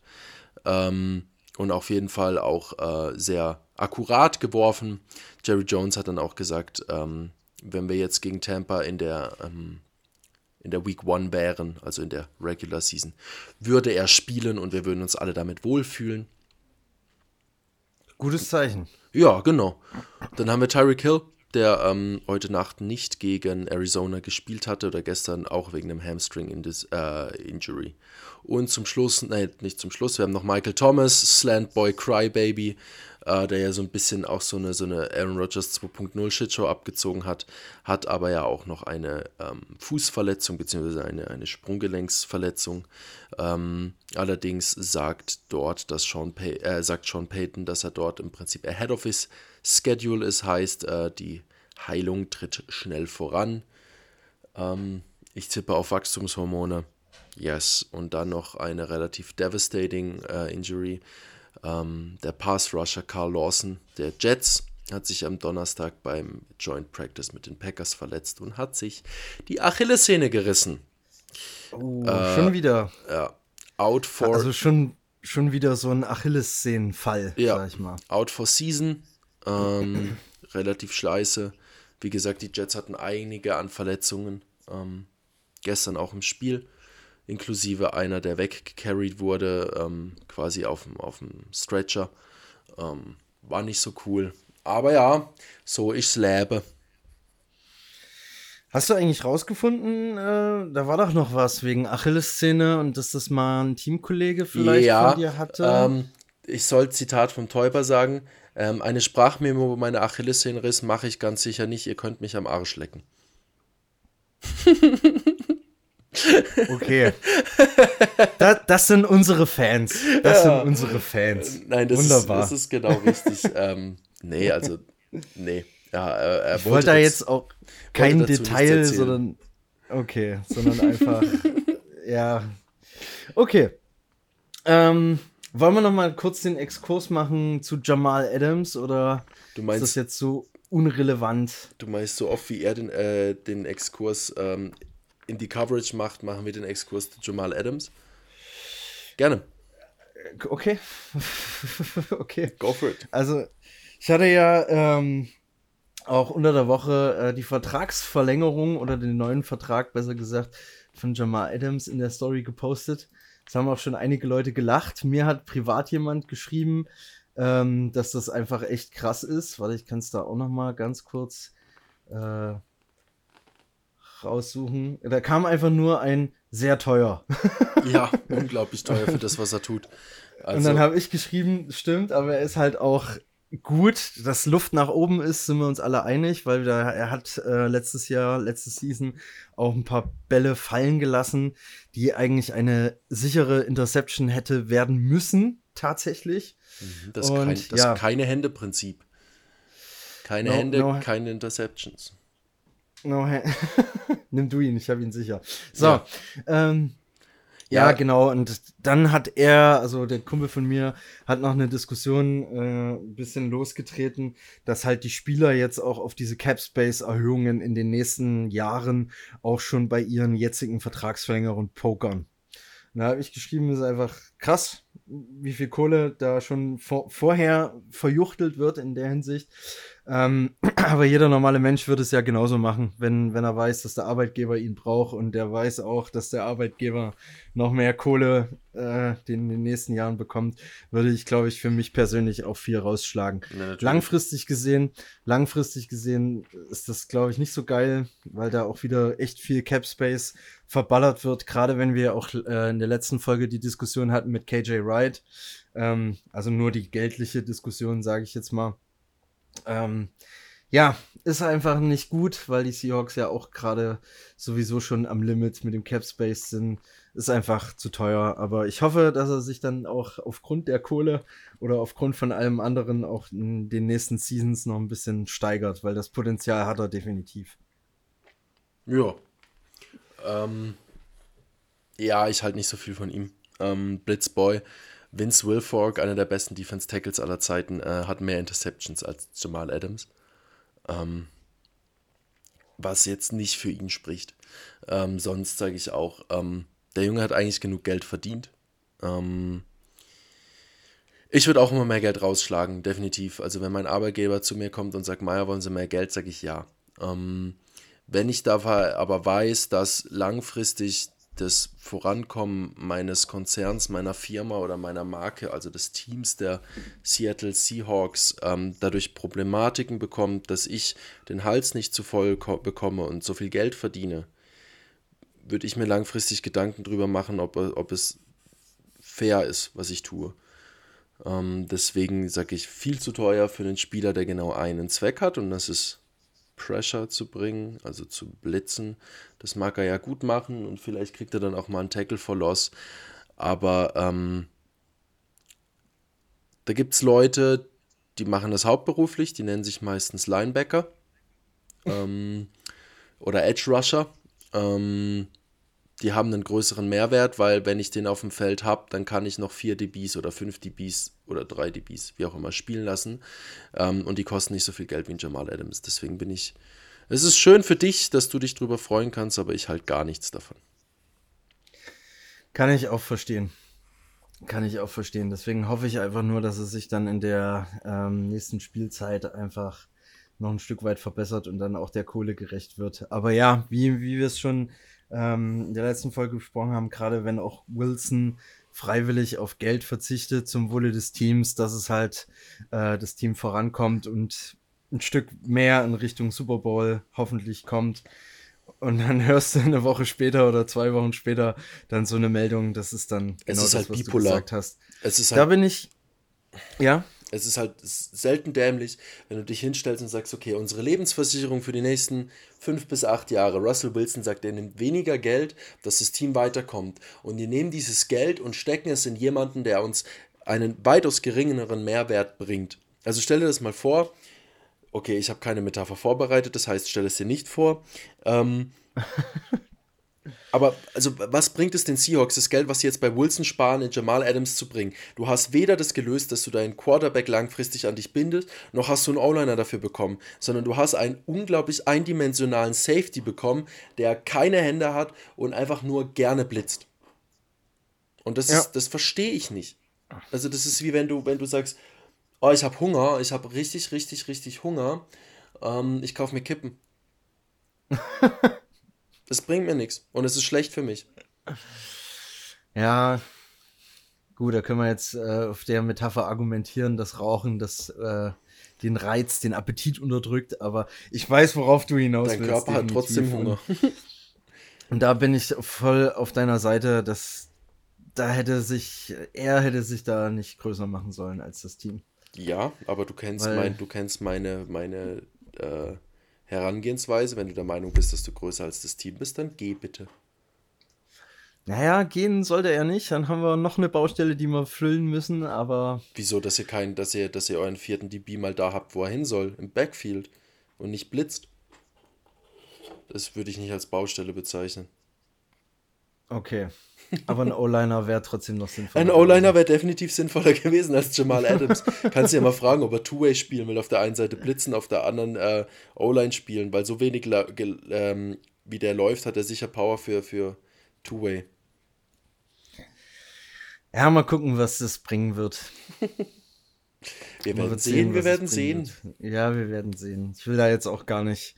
ähm, und auf jeden Fall auch äh, sehr akkurat geworfen. Jerry Jones hat dann auch gesagt, ähm, wenn wir jetzt gegen Tampa in der, ähm, in der Week One wären, also in der Regular Season, würde er spielen und wir würden uns alle damit wohlfühlen. Gutes Zeichen. Ja, genau. Dann haben wir Tyreek Hill, der ähm, heute Nacht nicht gegen Arizona gespielt hatte oder gestern auch wegen einem Hamstring-Injury. Äh, und zum Schluss, nein, nicht zum Schluss, wir haben noch Michael Thomas, Slant Boy Crybaby, äh, der ja so ein bisschen auch so eine, so eine Aaron Rodgers 2.0 Shitshow abgezogen hat, hat aber ja auch noch eine ähm, Fußverletzung bzw. Eine, eine Sprunggelenksverletzung. Ähm, Allerdings sagt dort, dass Sean, Pay äh, sagt Sean Payton, dass er dort im Prinzip ahead of his schedule ist, heißt, äh, die Heilung tritt schnell voran. Ähm, ich tippe auf Wachstumshormone. Yes. Und dann noch eine relativ devastating äh, Injury. Ähm, der Pass-Rusher Carl Lawson der Jets hat sich am Donnerstag beim Joint Practice mit den Packers verletzt und hat sich die Achillessehne gerissen. Oh, äh, schon wieder. Ja. Out for. Also schon, schon wieder so ein Achillessehnenfall, ja, sag ich mal. Out for season. Ähm, relativ scheiße. Wie gesagt, die Jets hatten einige an Verletzungen. Ähm, gestern auch im Spiel. Inklusive einer, der weggecarried wurde, ähm, quasi auf dem, auf dem Stretcher. Ähm, war nicht so cool. Aber ja, so ich lebe. Hast du eigentlich rausgefunden, äh, da war doch noch was wegen Achillessehne und dass das mal ein Teamkollege vielleicht ja, von dir hatte? Ähm, ich soll Zitat vom Täuber sagen. Ähm, eine Sprachmemo, wo meine Achillessehne riss, mache ich ganz sicher nicht. Ihr könnt mich am Arsch lecken. Okay. Das, das, sind unsere Fans. Das ja. sind unsere Fans. Nein, das, Wunderbar. Ist, das ist genau richtig. ähm, nee, also, nee. Ja, er, er ich wollte da jetzt auch kein Detail, sondern okay, sondern einfach ja. Okay. Ähm, wollen wir noch mal kurz den Exkurs machen zu Jamal Adams oder du meinst, ist das jetzt so unrelevant? Du meinst so oft wie er den, äh, den Exkurs ähm, in die Coverage macht, machen wir den Exkurs zu Jamal Adams. Gerne. Okay. okay. Go for it. Also, ich hatte ja ähm, auch unter der Woche äh, die Vertragsverlängerung oder den neuen Vertrag, besser gesagt, von Jamal Adams in der Story gepostet. Das haben auch schon einige Leute gelacht. Mir hat privat jemand geschrieben, ähm, dass das einfach echt krass ist. Warte, ich kann es da auch noch mal ganz kurz äh, raussuchen. Da kam einfach nur ein sehr teuer. ja, unglaublich teuer für das, was er tut. Also, und dann also habe ich geschrieben, stimmt, aber er ist halt auch gut, dass Luft nach oben ist, sind wir uns alle einig, weil da, er hat äh, letztes Jahr, letzte Season auch ein paar Bälle fallen gelassen, die eigentlich eine sichere Interception hätte werden müssen, tatsächlich. Mhm, das, Und, kein, das ja. keine Hände-Prinzip. Keine no, Hände, no, keine Interceptions. No, Nimm du ihn, ich habe ihn sicher. So, ja. ähm, ja, ja, genau. Und dann hat er, also der Kumpel von mir, hat noch eine Diskussion äh, ein bisschen losgetreten, dass halt die Spieler jetzt auch auf diese Cap Space Erhöhungen in den nächsten Jahren auch schon bei ihren jetzigen Vertragsverlängerungen pokern. Da habe ich geschrieben, ist einfach krass, wie viel Kohle da schon vor, vorher verjuchtelt wird in der Hinsicht. Ähm, aber jeder normale Mensch würde es ja genauso machen, wenn, wenn er weiß, dass der Arbeitgeber ihn braucht und der weiß auch, dass der Arbeitgeber noch mehr Kohle äh, in den nächsten Jahren bekommt, würde ich, glaube ich, für mich persönlich auch viel rausschlagen. Ja, langfristig gesehen, langfristig gesehen ist das, glaube ich, nicht so geil, weil da auch wieder echt viel Cap Space verballert wird, gerade wenn wir auch äh, in der letzten Folge die Diskussion hatten mit KJ Wright. Ähm, also nur die geldliche Diskussion, sage ich jetzt mal. Ähm, ja, ist einfach nicht gut, weil die Seahawks ja auch gerade sowieso schon am Limit mit dem Cap Space sind. Ist einfach zu teuer. Aber ich hoffe, dass er sich dann auch aufgrund der Kohle oder aufgrund von allem anderen auch in den nächsten Seasons noch ein bisschen steigert, weil das Potenzial hat er definitiv. Ja. Ähm, ja, ich halte nicht so viel von ihm. Ähm, Blitzboy Vince Wilfork, einer der besten Defense Tackles aller Zeiten, äh, hat mehr Interceptions als Jamal Adams. Ähm, was jetzt nicht für ihn spricht. Ähm, sonst sage ich auch, ähm, der Junge hat eigentlich genug Geld verdient. Ähm, ich würde auch immer mehr Geld rausschlagen, definitiv. Also wenn mein Arbeitgeber zu mir kommt und sagt, Meier, wollen Sie mehr Geld, sage ich ja. Ähm, wenn ich da aber weiß, dass langfristig das Vorankommen meines Konzerns, meiner Firma oder meiner Marke, also des Teams der Seattle Seahawks, ähm, dadurch Problematiken bekommt, dass ich den Hals nicht zu voll bekomme und so viel Geld verdiene, würde ich mir langfristig Gedanken darüber machen, ob, ob es fair ist, was ich tue. Ähm, deswegen sage ich, viel zu teuer für einen Spieler, der genau einen Zweck hat und das ist Pressure zu bringen, also zu blitzen. Das mag er ja gut machen und vielleicht kriegt er dann auch mal einen Tackle for Loss. Aber ähm, da gibt es Leute, die machen das hauptberuflich, die nennen sich meistens Linebacker ähm, oder Edge Rusher. Ähm, die haben einen größeren Mehrwert, weil wenn ich den auf dem Feld habe, dann kann ich noch 4 dBs oder 5 dBs oder 3 dBs, wie auch immer, spielen lassen. Ähm, und die kosten nicht so viel Geld wie Jamal Adams. Deswegen bin ich. Es ist schön für dich, dass du dich drüber freuen kannst, aber ich halt gar nichts davon. Kann ich auch verstehen. Kann ich auch verstehen. Deswegen hoffe ich einfach nur, dass es sich dann in der ähm, nächsten Spielzeit einfach noch ein Stück weit verbessert und dann auch der Kohle gerecht wird. Aber ja, wie, wie wir es schon ähm, in der letzten Folge besprochen haben, gerade wenn auch Wilson freiwillig auf Geld verzichtet zum Wohle des Teams, dass es halt äh, das Team vorankommt und ein Stück mehr in Richtung Super Bowl hoffentlich kommt. Und dann hörst du eine Woche später oder zwei Wochen später dann so eine Meldung, das ist dann genau es ist das, halt was bipolar. du gesagt hast. Es halt, da bin ich, ja. Es ist halt selten dämlich, wenn du dich hinstellst und sagst, okay, unsere Lebensversicherung für die nächsten fünf bis acht Jahre. Russell Wilson sagt, er nimmt weniger Geld, dass das Team weiterkommt. Und die nehmen dieses Geld und stecken es in jemanden, der uns einen weitaus geringeren Mehrwert bringt. Also stell dir das mal vor. Okay, ich habe keine Metapher vorbereitet, das heißt, stell es dir nicht vor. Ähm, Aber also, was bringt es den Seahawks, das Geld, was sie jetzt bei Wilson sparen, in Jamal Adams zu bringen? Du hast weder das gelöst, dass du deinen Quarterback langfristig an dich bindest, noch hast du einen O-Liner dafür bekommen, sondern du hast einen unglaublich eindimensionalen Safety bekommen, der keine Hände hat und einfach nur gerne blitzt. Und das, ja. ist, das verstehe ich nicht. Also, das ist wie wenn du, wenn du sagst, oh, ich habe Hunger, ich habe richtig, richtig, richtig Hunger, ähm, ich kaufe mir Kippen. Das bringt mir nichts und es ist schlecht für mich. Ja, gut, da können wir jetzt äh, auf der Metapher argumentieren, dass Rauchen das äh, den Reiz, den Appetit unterdrückt, aber ich weiß, worauf du hinaus Dein willst. Dein Körper hat trotzdem Hunger. Und da bin ich voll auf deiner Seite, dass da hätte sich, er hätte sich da nicht größer machen sollen als das Team. Ja, aber du kennst Weil, mein, du kennst meine, meine äh, Herangehensweise. Wenn du der Meinung bist, dass du größer als das Team bist, dann geh bitte. Naja, gehen sollte er nicht. Dann haben wir noch eine Baustelle, die wir füllen müssen, aber. Wieso, dass ihr keinen, dass ihr, dass ihr euren vierten DB mal da habt, wo er hin soll, im Backfield und nicht blitzt? Das würde ich nicht als Baustelle bezeichnen. Okay. Aber ein O-Liner wäre trotzdem noch sinnvoller. Ein O-Liner wäre definitiv sinnvoller gewesen als Jamal Adams. Kannst du ja mal fragen, ob er Two-Way spielen will. Auf der einen Seite blitzen, auf der anderen äh, O-Line spielen, weil so wenig ähm, wie der läuft, hat er sicher Power für, für Two-Way. Ja, mal gucken, was das bringen wird. wir werden sehen, sehen wir werden sehen. Wird. Ja, wir werden sehen. Ich will da jetzt auch gar nicht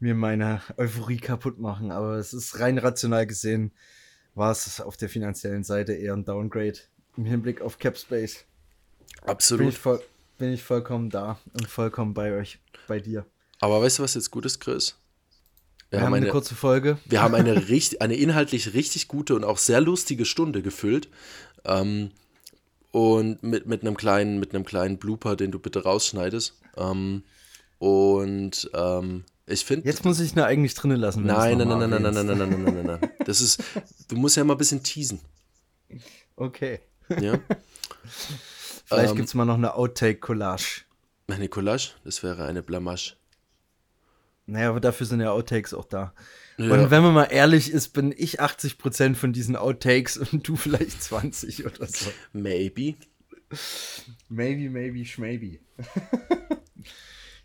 mir meine Euphorie kaputt machen, aber es ist rein rational gesehen war es auf der finanziellen Seite eher ein Downgrade im Hinblick auf Cap Space. Absolut. Bin ich, voll, bin ich vollkommen da und vollkommen bei euch, bei dir. Aber weißt du, was jetzt gut ist, Chris? Wir, wir haben, eine, eine, kurze Folge. Wir haben eine, richtig, eine inhaltlich richtig gute und auch sehr lustige Stunde gefüllt. Ähm, und mit, mit, einem kleinen, mit einem kleinen Blooper, den du bitte rausschneidest. Ähm, und ähm, ich finde. Jetzt muss ich ihn eigentlich drinnen lassen. Nein, nein, nein, nein, nein, nein, nein, nein, nein, nein, nein, nein. Das ist, du musst ja mal ein bisschen teasen. Okay. Ja. Vielleicht ähm, gibt es mal noch eine Outtake-Collage. Eine Collage? Das wäre eine Blamage. Naja, aber dafür sind ja Outtakes auch da. Ja. Und wenn man mal ehrlich ist, bin ich 80% von diesen Outtakes und du vielleicht 20 oder so. Maybe. Maybe, maybe, schmaybe.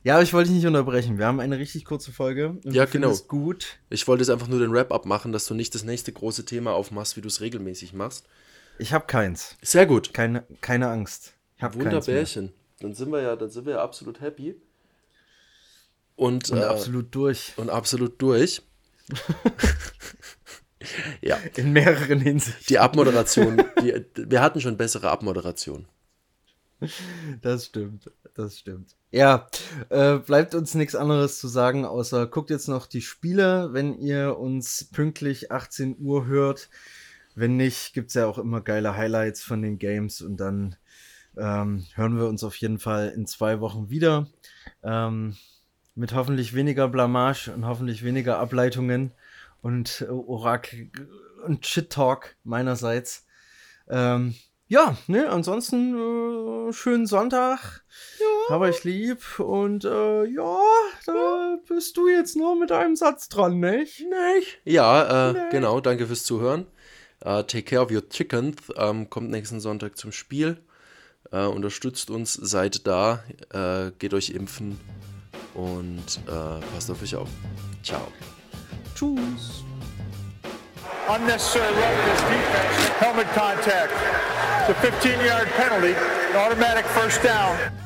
Ja, aber ich wollte dich nicht unterbrechen. Wir haben eine richtig kurze Folge. ja, genau. gut. Ich wollte jetzt einfach nur den Wrap-up machen, dass du nicht das nächste große Thema aufmachst, wie du es regelmäßig machst. Ich habe keins. Sehr gut. Keine, keine Angst. Ich habe Wunderbärchen. Dann sind wir ja, dann sind wir ja absolut happy. Und, und äh, absolut durch. Und absolut durch. ja. In mehreren Hinsichten. Die Abmoderation, die, wir hatten schon bessere Abmoderation. Das stimmt, das stimmt. Ja, äh, bleibt uns nichts anderes zu sagen, außer guckt jetzt noch die Spiele, wenn ihr uns pünktlich 18 Uhr hört. Wenn nicht, gibt es ja auch immer geile Highlights von den Games und dann ähm, hören wir uns auf jeden Fall in zwei Wochen wieder. Ähm, mit hoffentlich weniger Blamage und hoffentlich weniger Ableitungen und äh, Orakel und Shit-Talk meinerseits. Ähm, ja, ne, ansonsten äh, schönen Sonntag. Ja. Aber ich lieb. Und äh, ja, da bist du jetzt nur mit einem Satz dran, nicht? Nicht? Ja, äh, nee. genau. Danke fürs Zuhören. Uh, take care of your chickens. Ähm, kommt nächsten Sonntag zum Spiel. Uh, unterstützt uns, seid da. Uh, geht euch impfen. Und passt auf euch auf. Ciao. Tschüss. Unnecessary roughness defense, helmet contact. It's a 15 yard penalty, an automatic first down.